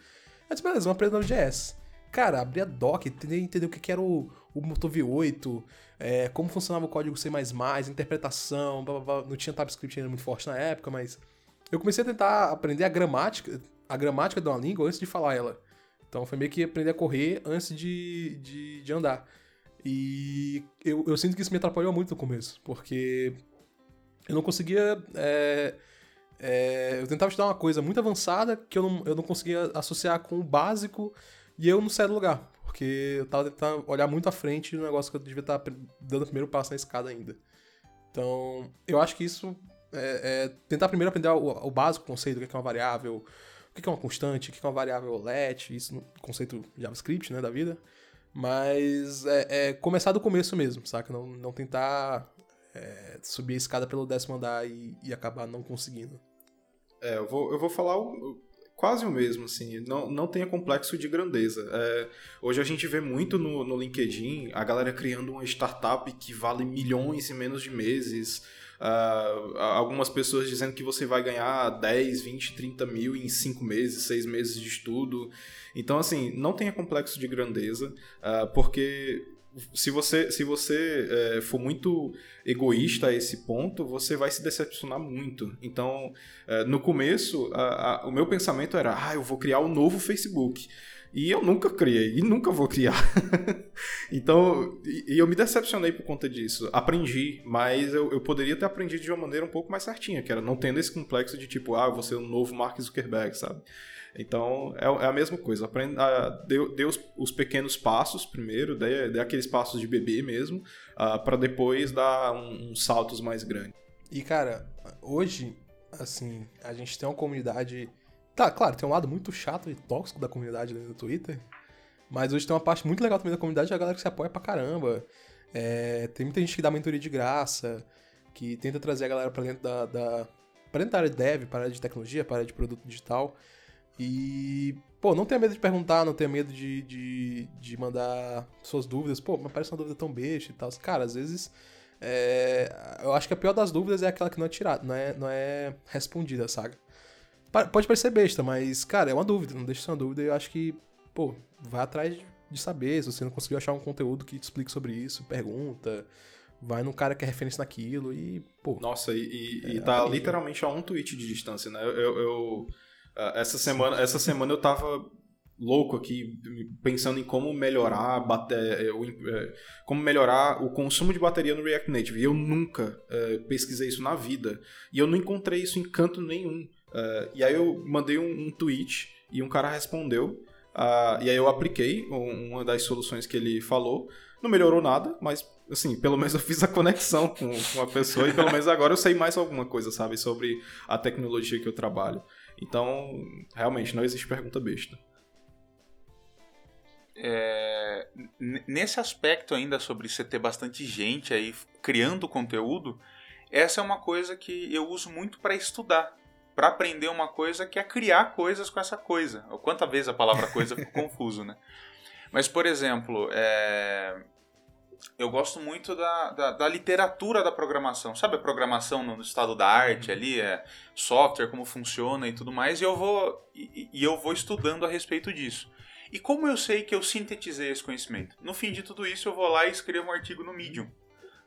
Eu disse, beleza, vamos aprender Node.js. Cara, abri a doc, entender, entender o que, que era o, o motor V8, é, como funcionava o código C++, interpretação, blá, blá, blá. não tinha TypeScript ainda muito forte na época, mas eu comecei a tentar aprender a gramática, a gramática de uma língua antes de falar ela. Então foi meio que aprender a correr antes de, de, de andar. E eu, eu sinto que isso me atrapalhou muito no começo, porque eu não conseguia. É, é, eu tentava estudar uma coisa muito avançada que eu não, eu não conseguia associar com o básico e eu não saí do lugar, porque eu tava tentando olhar muito à frente no negócio que eu devia estar tá dando o primeiro passo na escada ainda. Então, eu acho que isso é, é tentar primeiro aprender o, o, básico, conceito, o que é uma variável, o que é uma constante, o que é uma variável let, isso no conceito JavaScript, né, da vida. Mas é, é começar do começo mesmo, saca? Não, não tentar é, subir a escada pelo décimo andar e, e acabar não conseguindo. É, eu vou, eu vou falar o, quase o mesmo, assim, não, não tenha complexo de grandeza. É, hoje a gente vê muito no, no LinkedIn a galera criando uma startup que vale milhões em menos de meses. Uh, algumas pessoas dizendo que você vai ganhar 10, 20, 30 mil em 5 meses, 6 meses de estudo. Então, assim, não tenha complexo de grandeza, uh, porque se você, se você é, for muito egoísta a esse ponto, você vai se decepcionar muito. Então, é, no começo, a, a, o meu pensamento era: ah, eu vou criar um novo Facebook. E eu nunca criei, e nunca vou criar. *laughs* então, e, e, eu me decepcionei por conta disso. Aprendi, mas eu, eu, poderia ter aprendido de uma maneira um pouco mais certinha, que era não tendo esse complexo de tipo, ah, eu vou ser um novo Mark Zuckerberg, sabe? Então é, é a mesma coisa. Aprende, dê, dê os, os, pequenos passos primeiro, dê, dê, aqueles passos de bebê mesmo, uh, ah, para depois dar uns um saltos mais grandes. E cara, hoje, assim, a gente tem uma comunidade. Tá, claro, tem um lado muito chato e tóxico da comunidade no Twitter. Mas hoje tem uma parte muito legal também da comunidade, a galera que se apoia pra caramba. É, tem muita gente que dá mentoria de graça, que tenta trazer a galera pra dentro da. da pra dentro da área de dev, para área de tecnologia, para área de produto digital. E, pô, não tenha medo de perguntar, não tenha medo de, de, de mandar suas dúvidas. Pô, mas parece uma dúvida tão besta e tal. Cara, às vezes. É, eu acho que a pior das dúvidas é aquela que não é tirada, não é, não é respondida, sabe? Pode parecer besta, mas, cara, é uma dúvida, não deixa de ser uma dúvida. Eu acho que, pô, vai atrás de saber. Se você não conseguiu achar um conteúdo que te explique sobre isso, pergunta. Vai no cara que é referência naquilo e, pô. Nossa, e, e, é, e tá literalmente a um tweet de distância, né? eu, eu essa semana, essa semana eu tava louco aqui pensando em como melhorar é, é, como melhorar o consumo de bateria no React Native. E eu nunca é, pesquisei isso na vida. E eu não encontrei isso em canto nenhum. e aí eu mandei um, tweet e um cara respondeu. Uh, e aí eu apliquei uma das soluções que ele falou. Não melhorou nada, mas assim, pelo menos eu fiz a conexão com, com a pessoa e pelo menos agora eu sei mais alguma coisa, sabe, sobre a tecnologia que eu trabalho. Então, realmente, não existe pergunta besta. É, nesse aspecto ainda sobre você ter bastante gente aí criando conteúdo, essa é uma coisa que eu uso muito para estudar, para aprender uma coisa que é criar coisas com essa coisa. Quanta vez a palavra coisa ficou *laughs* confuso, né? Mas, por exemplo, é, eu gosto muito da, da, da, literatura da programação. Sabe a programação no, estado da arte uhum. ali, é software, como funciona e tudo mais, e eu vou e, e, eu vou estudando a respeito disso. E como eu sei que eu sintetizei esse conhecimento? No fim de tudo isso, eu vou lá e escrevo um artigo no Medium.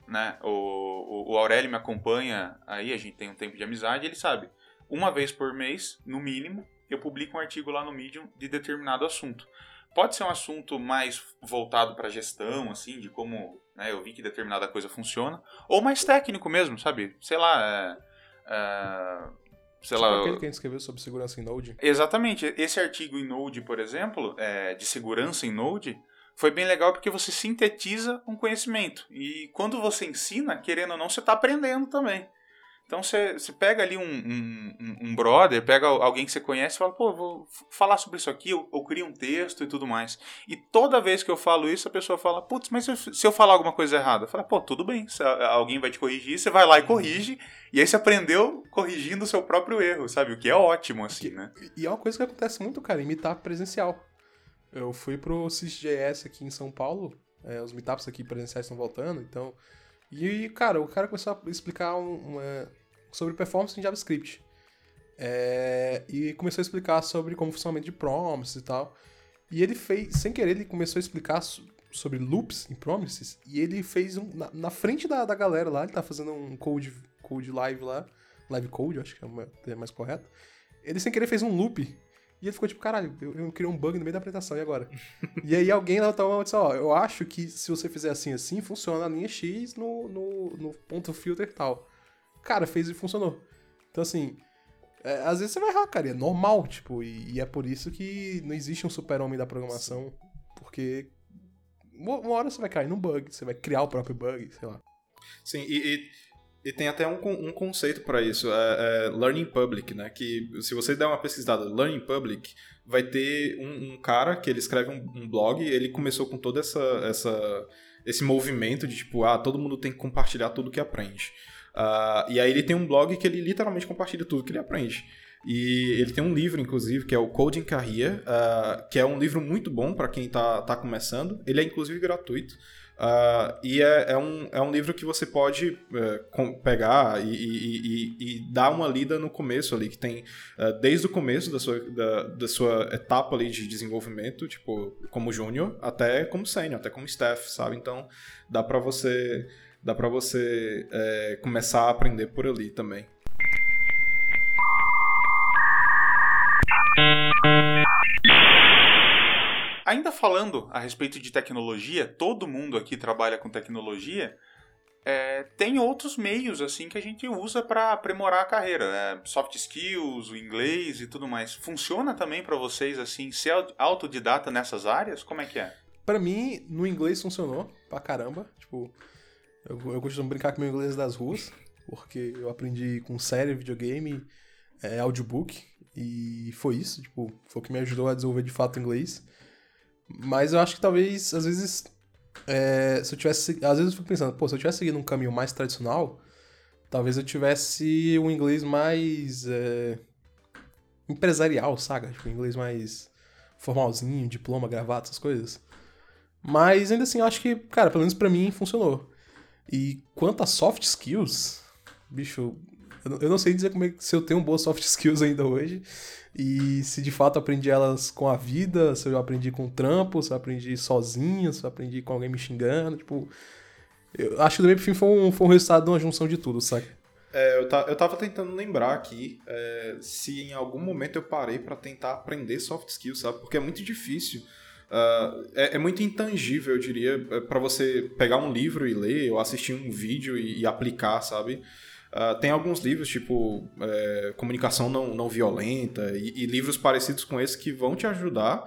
Né? O, o, o Aurélio me acompanha aí, a gente tem um tempo de amizade, ele sabe. Uma vez por mês, no mínimo, eu publico um artigo lá no Medium de determinado assunto. Pode ser um assunto mais voltado para gestão, assim, de como né, eu vi que determinada coisa funciona, ou mais técnico mesmo, sabe? Sei lá, é, é, sei Tipo lá. aquele que a gente escreveu sobre segurança em Node. Exatamente. Esse artigo em Node, por exemplo, é, de segurança em Node, foi bem legal porque você sintetiza um conhecimento. E quando você ensina, querendo ou não, você está aprendendo também. Então você, pega ali um, um, um- brother, pega alguém que você conhece e fala, pô, vou falar sobre isso aqui, eu, eu crio um texto e tudo mais. E toda vez que eu falo isso, a pessoa fala, putz, mas se eu, se eu falar alguma coisa errada? Eu falo, pô, tudo bem, se alguém vai te corrigir, você vai lá e corrige, e aí você aprendeu corrigindo o seu próprio erro, sabe? O que é ótimo, assim, né? E é uma coisa que acontece muito, cara, imitar presencial. Eu fui pro CISGS aqui em São Paulo, é, os meetups aqui presenciais estão voltando, então. E, cara, o cara começou a explicar um- uma- sobre performance em JavaScript. É, e começou a explicar sobre como funcionamento de promises e tal. E ele fez, sem querer, ele começou a explicar so- sobre loops em promises. E ele fez um. Na, na frente da, da galera lá, ele tá fazendo um code, code live lá. Live code, acho que é o termo mais correto. Ele sem querer fez um loop. E ele ficou tipo, caralho, eu, eu criei um bug no meio da apresentação, e agora? e aí alguém lá tava disse, ó, eu acho que se você fizer assim assim, funciona a linha X no, no, no ponto filter e tal. Cara, fez e funcionou. Então assim, é, às vezes você vai errar, cara, e é normal, tipo, e, e é por isso que não existe um super-homem da programação, porque uma uma hora você vai cair num bug, você vai criar o próprio bug, sei lá. Sim, e, e- e tem até um, um conceito para isso, é, é Learning Public, né? Que se você der uma pesquisada Learning Public, vai ter um, um cara que ele escreve um, um blog, ele começou com todo essa, essa, esse movimento de tipo, ah, todo mundo tem que compartilhar tudo que aprende. Ah, e aí ele tem um blog que ele literalmente compartilha tudo que ele aprende. E ele tem um livro, inclusive, que é o Coding Career, ah, que é um livro muito bom para quem está tá começando. Ele é, inclusive, gratuito. Ah, e é, é um, é um livro que você pode eh, com- pegar e, e- e- e dar uma lida no começo ali, que tem eh, desde o começo da sua, da, da sua etapa ali de desenvolvimento, tipo, como júnior, até como sênior, até como staff, sabe? Então, dá para você, dá pra você eh, começar a aprender por ali também. Ainda falando a respeito de tecnologia, todo mundo aqui trabalha com tecnologia. é, tem outros meios assim que a gente usa para aprimorar a carreira, é, soft skills, o inglês e tudo mais. Funciona também para vocês assim ser au- autodidata nessas áreas? Como é que é? Pra mim, no inglês funcionou pra caramba. Tipo, eu, eu costumo brincar com meu inglês das ruas, porque eu aprendi com série, videogame, é, audiobook, e foi isso. Tipo, foi o que me ajudou a desenvolver de fato inglês. Mas eu acho que talvez, às vezes, é, se eu tivesse. Às vezes eu fico pensando, pô, se eu tivesse seguido um caminho mais tradicional, talvez eu tivesse um inglês mais. é, empresarial, saca? Tipo, um inglês mais formalzinho, diploma, gravata, essas coisas. Mas ainda assim, eu acho que, cara, pelo menos pra mim funcionou. E quanto a soft skills, bicho, eu não, sei dizer como é, se eu tenho boas soft *laughs* skills ainda hoje. E se de fato aprendi elas com a vida, se eu aprendi com trampo, se eu aprendi sozinho, se eu aprendi com alguém me xingando, tipo. Eu acho que pro fim foi um, foi um resultado de uma junção de tudo, saca? É, eu, ta- eu tava tentando lembrar aqui é, se em algum momento eu parei pra tentar aprender soft skills, sabe? Porque é muito difícil. Ah, é, é muito intangível, eu diria, é, pra você pegar um livro e ler, ou assistir um vídeo e, e aplicar, sabe? Ah, tem alguns livros, tipo é, Comunicação Não, não Violenta, e, e livros parecidos com esse que vão te ajudar.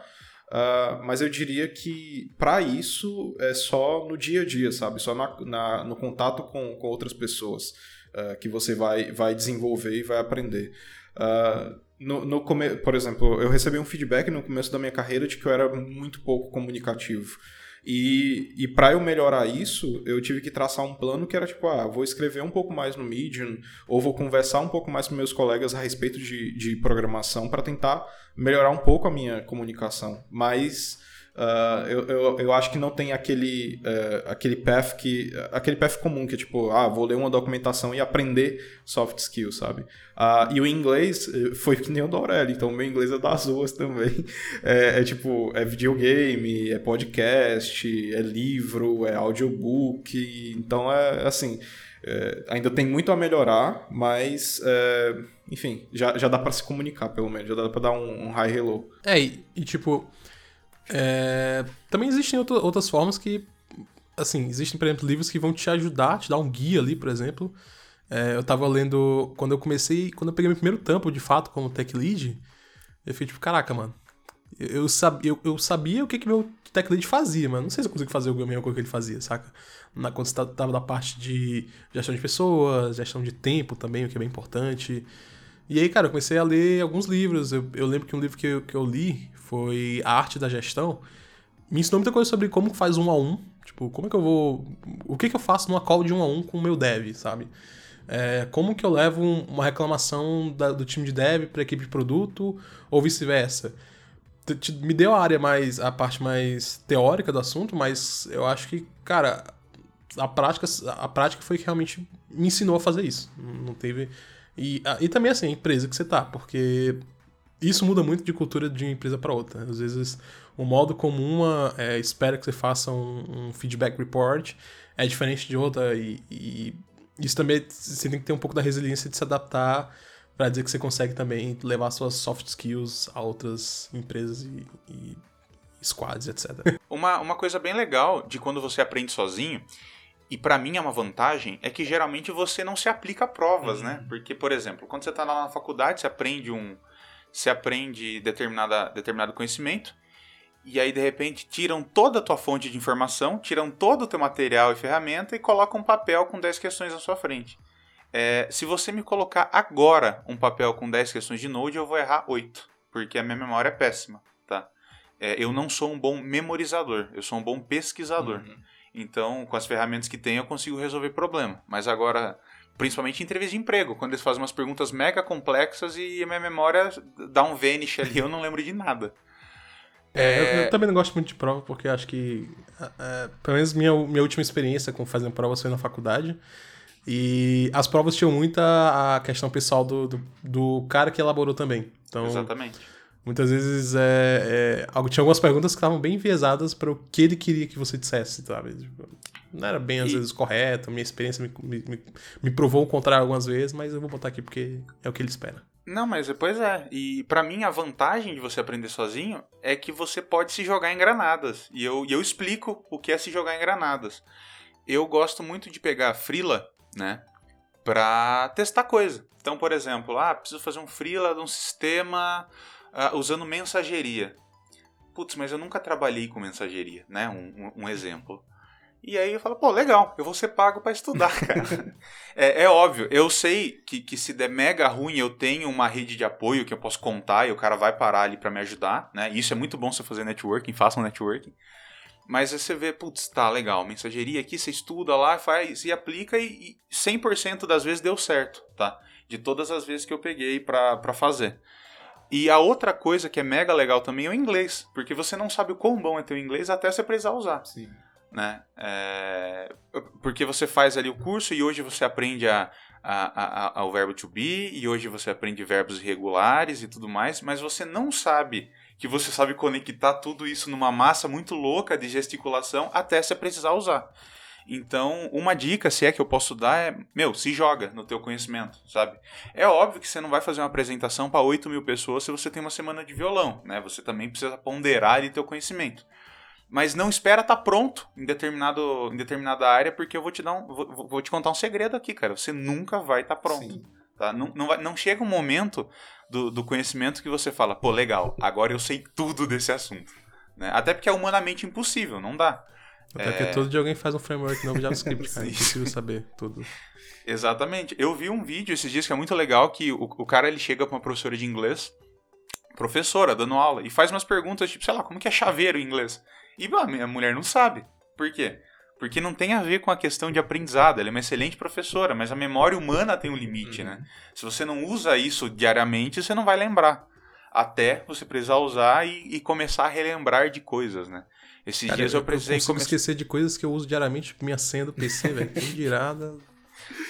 ah, mas eu diria que para isso é só no dia a dia, sabe? Só na- na- no contato com, com outras pessoas uh, que você vai, vai desenvolver e vai aprender. Uh, no, no come... Por exemplo, eu recebi um feedback no começo da minha carreira de que eu era muito pouco comunicativo. E, e para eu melhorar isso, eu tive que traçar um plano que era tipo, ah, vou escrever um pouco mais no Medium, ou vou conversar um pouco mais com meus colegas a respeito de, de programação para tentar melhorar um pouco a minha comunicação. Mas ah, eu, eu, eu acho que não tem aquele, eh, aquele path que. aquele path comum, que é tipo, ah, vou ler uma documentação e aprender soft skills, sabe? Ah, e o inglês eh, foi que nem o da Aurélio, então o meu inglês é das ruas também. *laughs* É, é tipo, é videogame, é podcast, é livro, é audiobook, então é assim. é, ainda tem muito a melhorar, mas é, enfim, já, já dá para se comunicar, pelo menos, já dá para dar um, um high hello. É, e, e, tipo. É, também existem outra- outras formas que. Assim, existem, por exemplo, livros que vão te ajudar, te dar um guia ali, por exemplo. É, eu tava lendo. Quando eu comecei. Quando eu peguei meu primeiro tampo, de fato, como tech lead, eu fiquei tipo, caraca, mano. Eu, sab, eu, eu sabia o que, que meu tech lead fazia, mas não sei se eu consigo fazer o mesmo coisa que ele fazia, saca? Na, quando você tá, tava da parte de gestão de pessoas, gestão de tempo também, o que é bem importante. E aí, cara, eu comecei a ler alguns livros. Eu, eu lembro que um livro que eu, que eu li foi A Arte da Gestão. Me ensinou muita coisa sobre como faz um a um. Tipo, como é que eu vou. O que, que eu faço numa call de um a um com o meu dev, sabe? É, como que eu levo uma reclamação da, do time de dev para a equipe de produto ou vice-versa. Me deu a área mais, a parte mais teórica do assunto, mas eu acho que, cara, a prática, a prática foi que realmente me ensinou a fazer isso. Não teve. E, e também assim, a empresa que você tá, porque isso muda muito de cultura de uma empresa para outra. Às vezes, o modo como uma é, espera que você faça um, um, feedback report é diferente de outra, e, e isso também você tem que ter um pouco da resiliência de se adaptar para dizer que você consegue também levar suas soft skills a outras empresas e, e squads, etc. *laughs* Uma, uma coisa bem legal de quando você aprende sozinho, e para mim é uma vantagem, é que geralmente você não se aplica a provas, né? uhum. né? Porque, por exemplo, quando você está lá na faculdade, você aprende um. Você aprende determinada, determinado conhecimento, e aí, de repente, tiram toda a tua fonte de informação, tiram todo o teu material e ferramenta e colocam um papel com 10 questões na sua frente. É, se você me colocar agora um papel com 10 questões de Node, eu vou errar 8, porque a minha memória é péssima, tá? É, eu não sou um bom memorizador, eu sou um bom pesquisador. Uhum. Então, com as ferramentas que tenho, eu consigo resolver problema. Mas agora, principalmente em entrevista de emprego, quando eles fazem umas perguntas mega complexas e a minha memória dá um vanish ali, eu não lembro de nada. É, eu, eu, também não gosto muito de prova, porque acho que, é, pelo menos minha, minha última experiência com fazendo provas foi na faculdade. E as provas tinham muita a questão pessoal do, do, do cara que elaborou também. Então, Exatamente. Muitas vezes é, é, tinha algumas perguntas que estavam bem enviesadas para o que ele queria que você dissesse, sabe? Tipo, não era bem, às e... vezes, correto. Minha experiência me, me, me provou o contrário algumas vezes, mas eu vou botar aqui porque é o que ele espera. Não, mas depois é. E para mim a vantagem de você aprender sozinho é que você pode se jogar em granadas. E eu, e eu explico o que é se jogar em granadas. Eu gosto muito de pegar frila, né? Pra testar coisa. Então, por exemplo, ah, preciso fazer um frila de um sistema uh, usando mensageria. Putz, mas eu nunca trabalhei com mensageria, né? Um, um, um exemplo. E aí eu falo, pô, legal, eu vou ser pago para estudar, *laughs* cara. é, é, óbvio, eu sei que, que se der mega ruim, eu tenho uma rede de apoio que eu posso contar e o cara vai parar ali para me ajudar, né? Isso é muito bom você fazer networking, faça um networking. Mas aí você vê, putz, tá legal, mensageria aqui, você estuda lá, faz e aplica e, e 100% das vezes deu certo, tá? De todas as vezes que eu peguei para fazer. E a outra coisa que é mega legal também é o inglês, porque você não sabe o quão bom é teu inglês até você precisar usar. Sim né? É, porque você faz ali o curso e hoje você aprende a, a, a, verbo to be e hoje você aprende verbos irregulares e tudo mais, mas você não sabe que você sabe conectar tudo isso numa massa muito louca de gesticulação até você precisar usar. Então, uma dica, se é que eu posso dar, é, meu, se joga no teu conhecimento, sabe? É óbvio que você não vai fazer uma apresentação para 8 mil pessoas se você tem uma semana de violão, né? Você também precisa ponderar ali teu conhecimento mas não espera estar tá pronto em, determinado, em determinada área, porque eu vou te dar um, vou, vou te contar um segredo aqui, cara. Você nunca vai estar tá pronto. Tá? Não, não, vai, não chega um momento do, do conhecimento que você fala, pô, legal, agora eu sei tudo desse assunto. Né? Até porque é humanamente impossível, não dá. Até é... porque todo dia alguém faz um framework novo JavaScript, *laughs* cara. É impossível saber tudo. Exatamente. Eu vi um vídeo esses dias que é muito legal, que o, o cara ele chega pra uma professora de inglês, professora, dando aula, e faz umas perguntas, tipo, sei lá, como que é chaveiro em inglês? E a mulher não sabe. Por quê? Porque não tem a ver com a questão de aprendizado. Ela é uma excelente professora, mas a memória humana tem um limite, né? uhum. né? Se você não usa isso diariamente, você não vai lembrar. Até você precisar usar e, e começar a relembrar de coisas, né? Esses Cara, dias eu, precisei... Eu come... esquecer de coisas que eu uso diariamente, minha senha do PC, velho. *laughs* Quem dirada...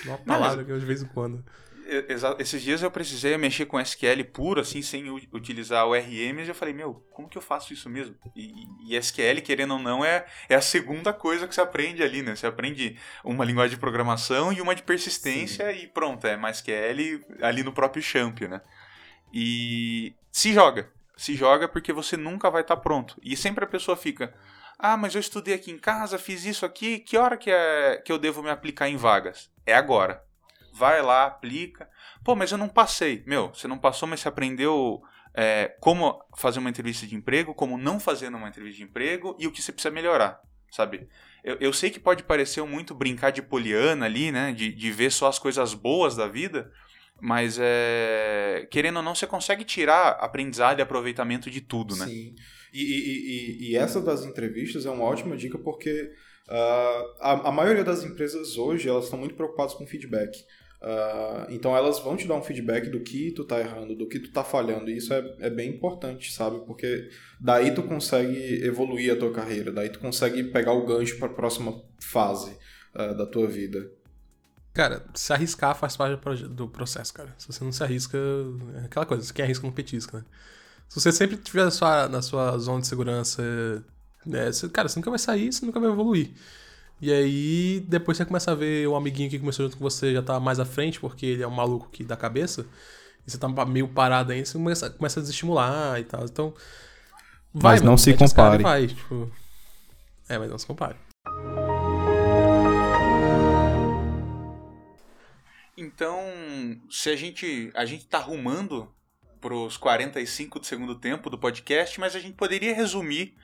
Uma palavra não, mas... que eu de vez em quando esses dias eu precisei mexer com SQL puro, assim, sem utilizar o RM, e eu falei, meu, como que eu faço isso mesmo? E, e, SQL, querendo ou não, é, é a segunda coisa que você aprende ali, né? Você aprende uma linguagem de programação e uma de persistência Sim. e pronto, é mais SQL ali no próprio champ, né? E se joga. Se joga porque você nunca vai estar tá pronto. E sempre a pessoa fica, ah, mas eu estudei aqui em casa, fiz isso aqui, que hora que, é, que eu devo me aplicar em vagas? É agora vai lá, aplica. Pô, mas eu não passei. Meu, você não passou, mas você aprendeu é, como fazer uma entrevista de emprego, como não fazer uma entrevista de emprego e o que você precisa melhorar, sabe? Eu, eu sei que pode parecer muito brincar de poliana ali, né? De, de ver só as coisas boas da vida, mas é, querendo ou não, você consegue tirar aprendizado e aproveitamento de tudo, né? Sim. E, e, e, e essa das entrevistas é uma ótima dica porque uh, a, a maioria das empresas hoje elas estão muito preocupadas com feedback. Uh, então elas vão te dar um feedback do que tu tá errando, do que tu tá falhando, e isso é, é bem importante, sabe? Porque daí tu consegue evoluir a tua carreira, daí tu consegue pegar o gancho para a próxima fase uh, da tua vida. Cara, se arriscar faz parte do processo, cara. Se você não se arrisca, é aquela coisa, quem arrisca não petisca, né? Se você sempre estiver na sua, na sua zona de segurança, é, você, cara, você nunca vai sair, você nunca vai evoluir. E aí, depois você começa a ver o amiguinho que começou junto com você já tá mais à frente, porque ele é um maluco que dá cabeça, e você tá meio parado aí, você começa, começa a desestimular e tal. Então. Vai, mas não se compare. Vai, tipo... É, mas não se compare. Então, se a gente a gente tá arrumando pros 45 do segundo tempo do podcast, mas a gente poderia resumir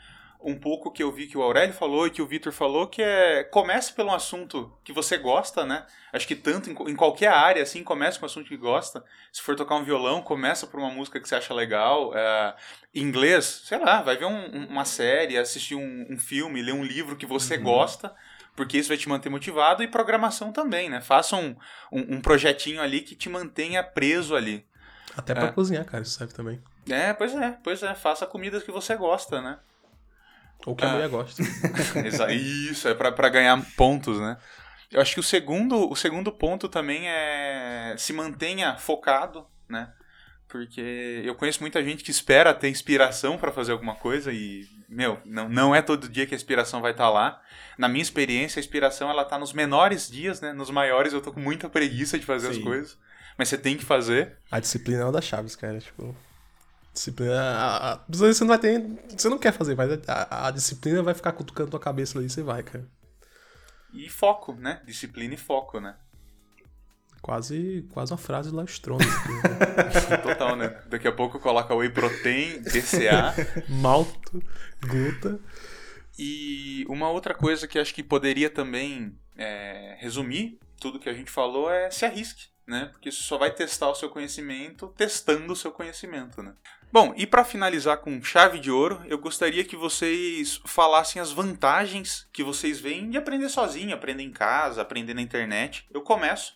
um pouco que eu vi que o Aurélio falou e que o Vitor falou, que é comece pelo assunto que você gosta, né? Acho que tanto em, em, qualquer área, assim, comece com um assunto que gosta. Se for tocar um violão, começa por uma música que você acha legal. É, inglês, sei lá, vai ver um, uma série, assistir um, um, filme, ler um livro que você uhum. gosta, porque isso vai te manter motivado. E programação também, né? Faça um, um, um projetinho ali que te mantenha preso ali. Até pra é. cozinhar, cara, isso serve também. É, pois é, pois é. Faça comidas que você gosta, né? Ou que a mulher gosta. *laughs* Isso, é para ganhar pontos, né? Eu acho que o segundo, o segundo ponto também é se mantenha focado, né? Porque eu conheço muita gente que espera ter inspiração para fazer alguma coisa e, meu, não, não é todo dia que a inspiração vai estar tá lá. Na minha experiência, a inspiração ela tá nos menores dias, né? Nos maiores eu tô com muita preguiça de fazer Sim. as coisas. Mas você tem que fazer. A disciplina é uma das chaves, cara. Tipo, Disciplina. A, a, você não vai ter. Você não quer fazer, mas a, a, disciplina vai ficar cutucando tua cabeça ali e você vai, cara. E foco, né? Disciplina e foco, né? Quase, quase uma frase lá. Né? *laughs* Total, né? Daqui a pouco coloca whey protein, DCA. *laughs* Malto, gluta. E uma outra coisa que acho que poderia também é, resumir tudo que a gente falou é se arrisque né? Porque você só vai testar o seu conhecimento testando o seu conhecimento, né? Bom, e para finalizar com chave de ouro, eu gostaria que vocês falassem as vantagens que vocês veem de aprender sozinho, aprender em casa, aprender na internet. Eu começo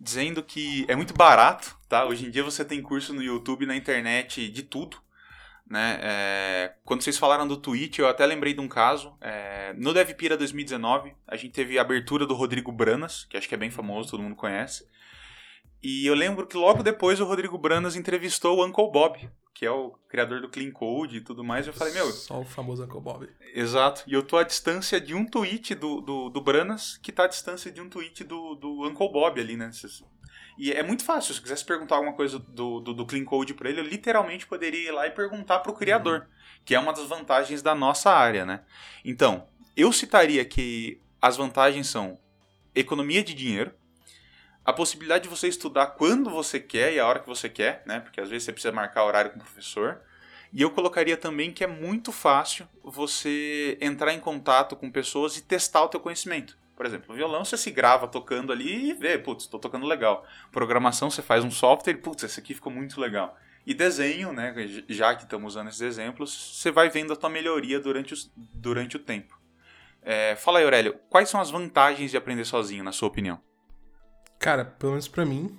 dizendo que é muito barato, tá? Hoje em dia você tem curso no YouTube, na internet, de tudo. Né? É, quando vocês falaram do Twitch, eu até lembrei de um caso. É, no DevPira 2019, a gente teve a abertura do Rodrigo Branas, que acho que é bem famoso, todo mundo conhece. E eu lembro que logo depois o Rodrigo Branas entrevistou o Uncle Bob, que é o criador do Clean Code e tudo mais. Eu falei, meu. Só o famoso Uncle Bob. Exato. E eu tô à distância de um tweet do, do, do Branas, que tá à distância de um tweet do, do Uncle Bob ali, né? E é muito fácil. Se eu quisesse perguntar alguma coisa do, do, do Clean Code pra ele, eu literalmente poderia ir lá e perguntar pro criador, uhum. que é uma das vantagens da nossa área, né? Então, eu citaria que as vantagens são economia de dinheiro a possibilidade de você estudar quando você quer e a hora que você quer, né? Porque às vezes você precisa marcar horário com o professor. E eu colocaria também que é muito fácil você entrar em contato com pessoas e testar o teu conhecimento. Por exemplo, violão você se grava tocando ali e vê, putz, estou tocando legal. Programação você faz um software e, putz, esse aqui ficou muito legal. E desenho, né, já que estamos usando esses exemplos, você vai vendo a tua melhoria durante, os, durante o tempo. É, fala aí, Aurélio, quais são as vantagens de aprender sozinho, na sua opinião? Cara, pelo menos pra mim,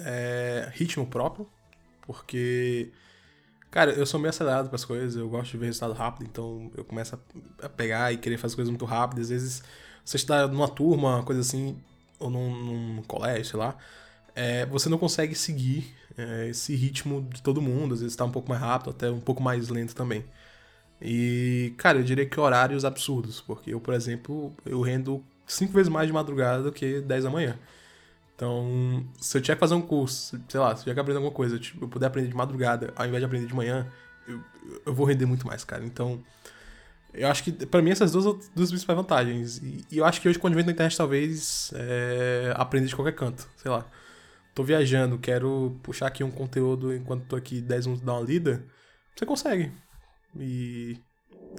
é ritmo próprio, porque, cara, eu sou meio acelerado para as coisas, eu gosto de ver resultado rápido, então eu começo a pegar e querer fazer coisas muito rápido. Às vezes, você está numa turma, coisa assim, ou num, num colégio, sei lá, é, você não consegue seguir é, esse ritmo de todo mundo, às vezes está um pouco mais rápido, até um pouco mais lento também. E, cara, eu diria que horários absurdos, porque eu, por exemplo, eu rendo cinco vezes mais de madrugada do que 10 da manhã. Então, se eu tiver que fazer um curso, sei lá, se eu tiver que aprender alguma coisa, tipo, eu puder aprender de madrugada, ao invés de aprender de manhã, eu, eu vou render muito mais, cara. Então, Eu acho que, pra mim, essas duas duas principais vantagens. E, e eu acho que hoje, com o advento da internet, talvez é, aprender de qualquer canto. Sei lá. Tô viajando, quero puxar aqui um conteúdo enquanto tô aqui 10 minutos dar uma lida. Você consegue. E,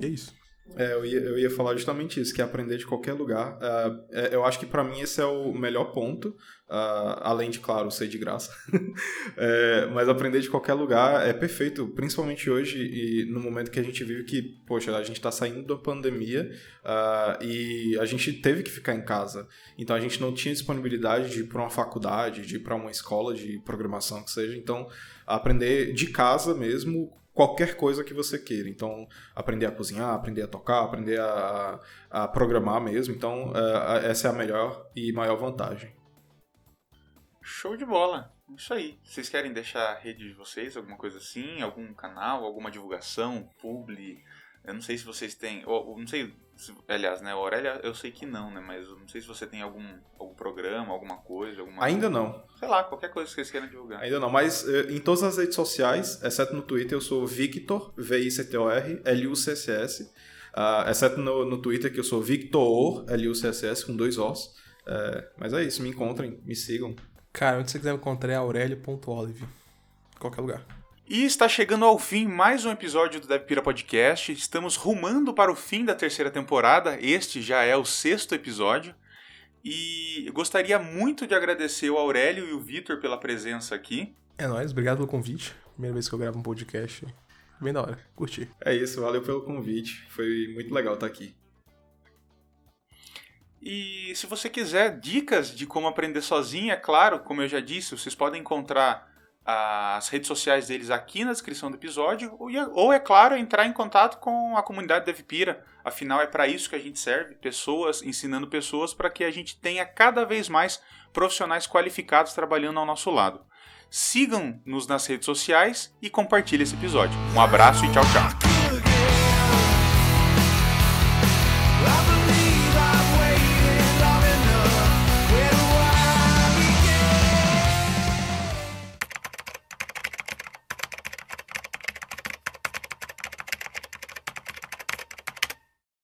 e é isso. É, eu ia, eu ia falar justamente isso, que é aprender de qualquer lugar. Uh, eu acho que para mim esse é o melhor ponto, uh, além de, claro, ser de graça. *laughs* é, mas aprender de qualquer lugar é perfeito, principalmente hoje e no momento que a gente vive que, poxa, a gente está saindo da pandemia uh, e a gente teve que ficar em casa. Então a gente não tinha disponibilidade de ir para uma faculdade, de ir para uma escola de programação que seja. Então aprender de casa mesmo qualquer coisa que você queira. Então, aprender a cozinhar, aprender a tocar, aprender a, a programar mesmo. Então, é, essa é a melhor e maior vantagem. Show de bola! Isso aí. Vocês querem deixar a rede de vocês, alguma coisa assim? Algum canal, alguma divulgação, publi? Eu não sei se vocês têm. Ou, não sei. Se, aliás, né? Aurélia, eu sei que não, né? Mas eu não sei se você tem algum, algum programa, alguma coisa. Alguma Ainda não. Sei lá, qualquer coisa que vocês queiram divulgar. Ainda não, mas eh, em todas as redes sociais, exceto no Twitter, eu sou Victor, V-I-C-T-O-R, L-U-C-C-S. Uh, exceto no, no Twitter, que eu sou Victor, L-U-C-S-S, com dois Os. É, mas é isso, me encontrem, me sigam. Cara, onde você quiser me encontrar é aurelio.olive. Qualquer lugar. E está chegando ao fim mais um episódio do DevPira Podcast. Estamos rumando para o fim da terceira temporada. Este já é o sexto episódio. E gostaria muito de agradecer o Aurélio e o Vitor pela presença aqui. É nóis, obrigado pelo convite. Primeira vez que eu gravo um podcast. Bem da hora, curti. É isso, valeu pelo convite. Foi muito legal estar aqui. E se você quiser dicas de como aprender sozinho, é claro, como eu já disse, vocês podem encontrar as redes sociais deles aqui na descrição do episódio, ou, é claro, entrar em contato com a comunidade DevPira. Afinal, é para isso que a gente serve, pessoas, ensinando pessoas para que a gente tenha cada vez mais profissionais qualificados trabalhando ao nosso lado. Sigam-nos nas redes sociais e compartilhem esse episódio. Um abraço e tchau, tchau.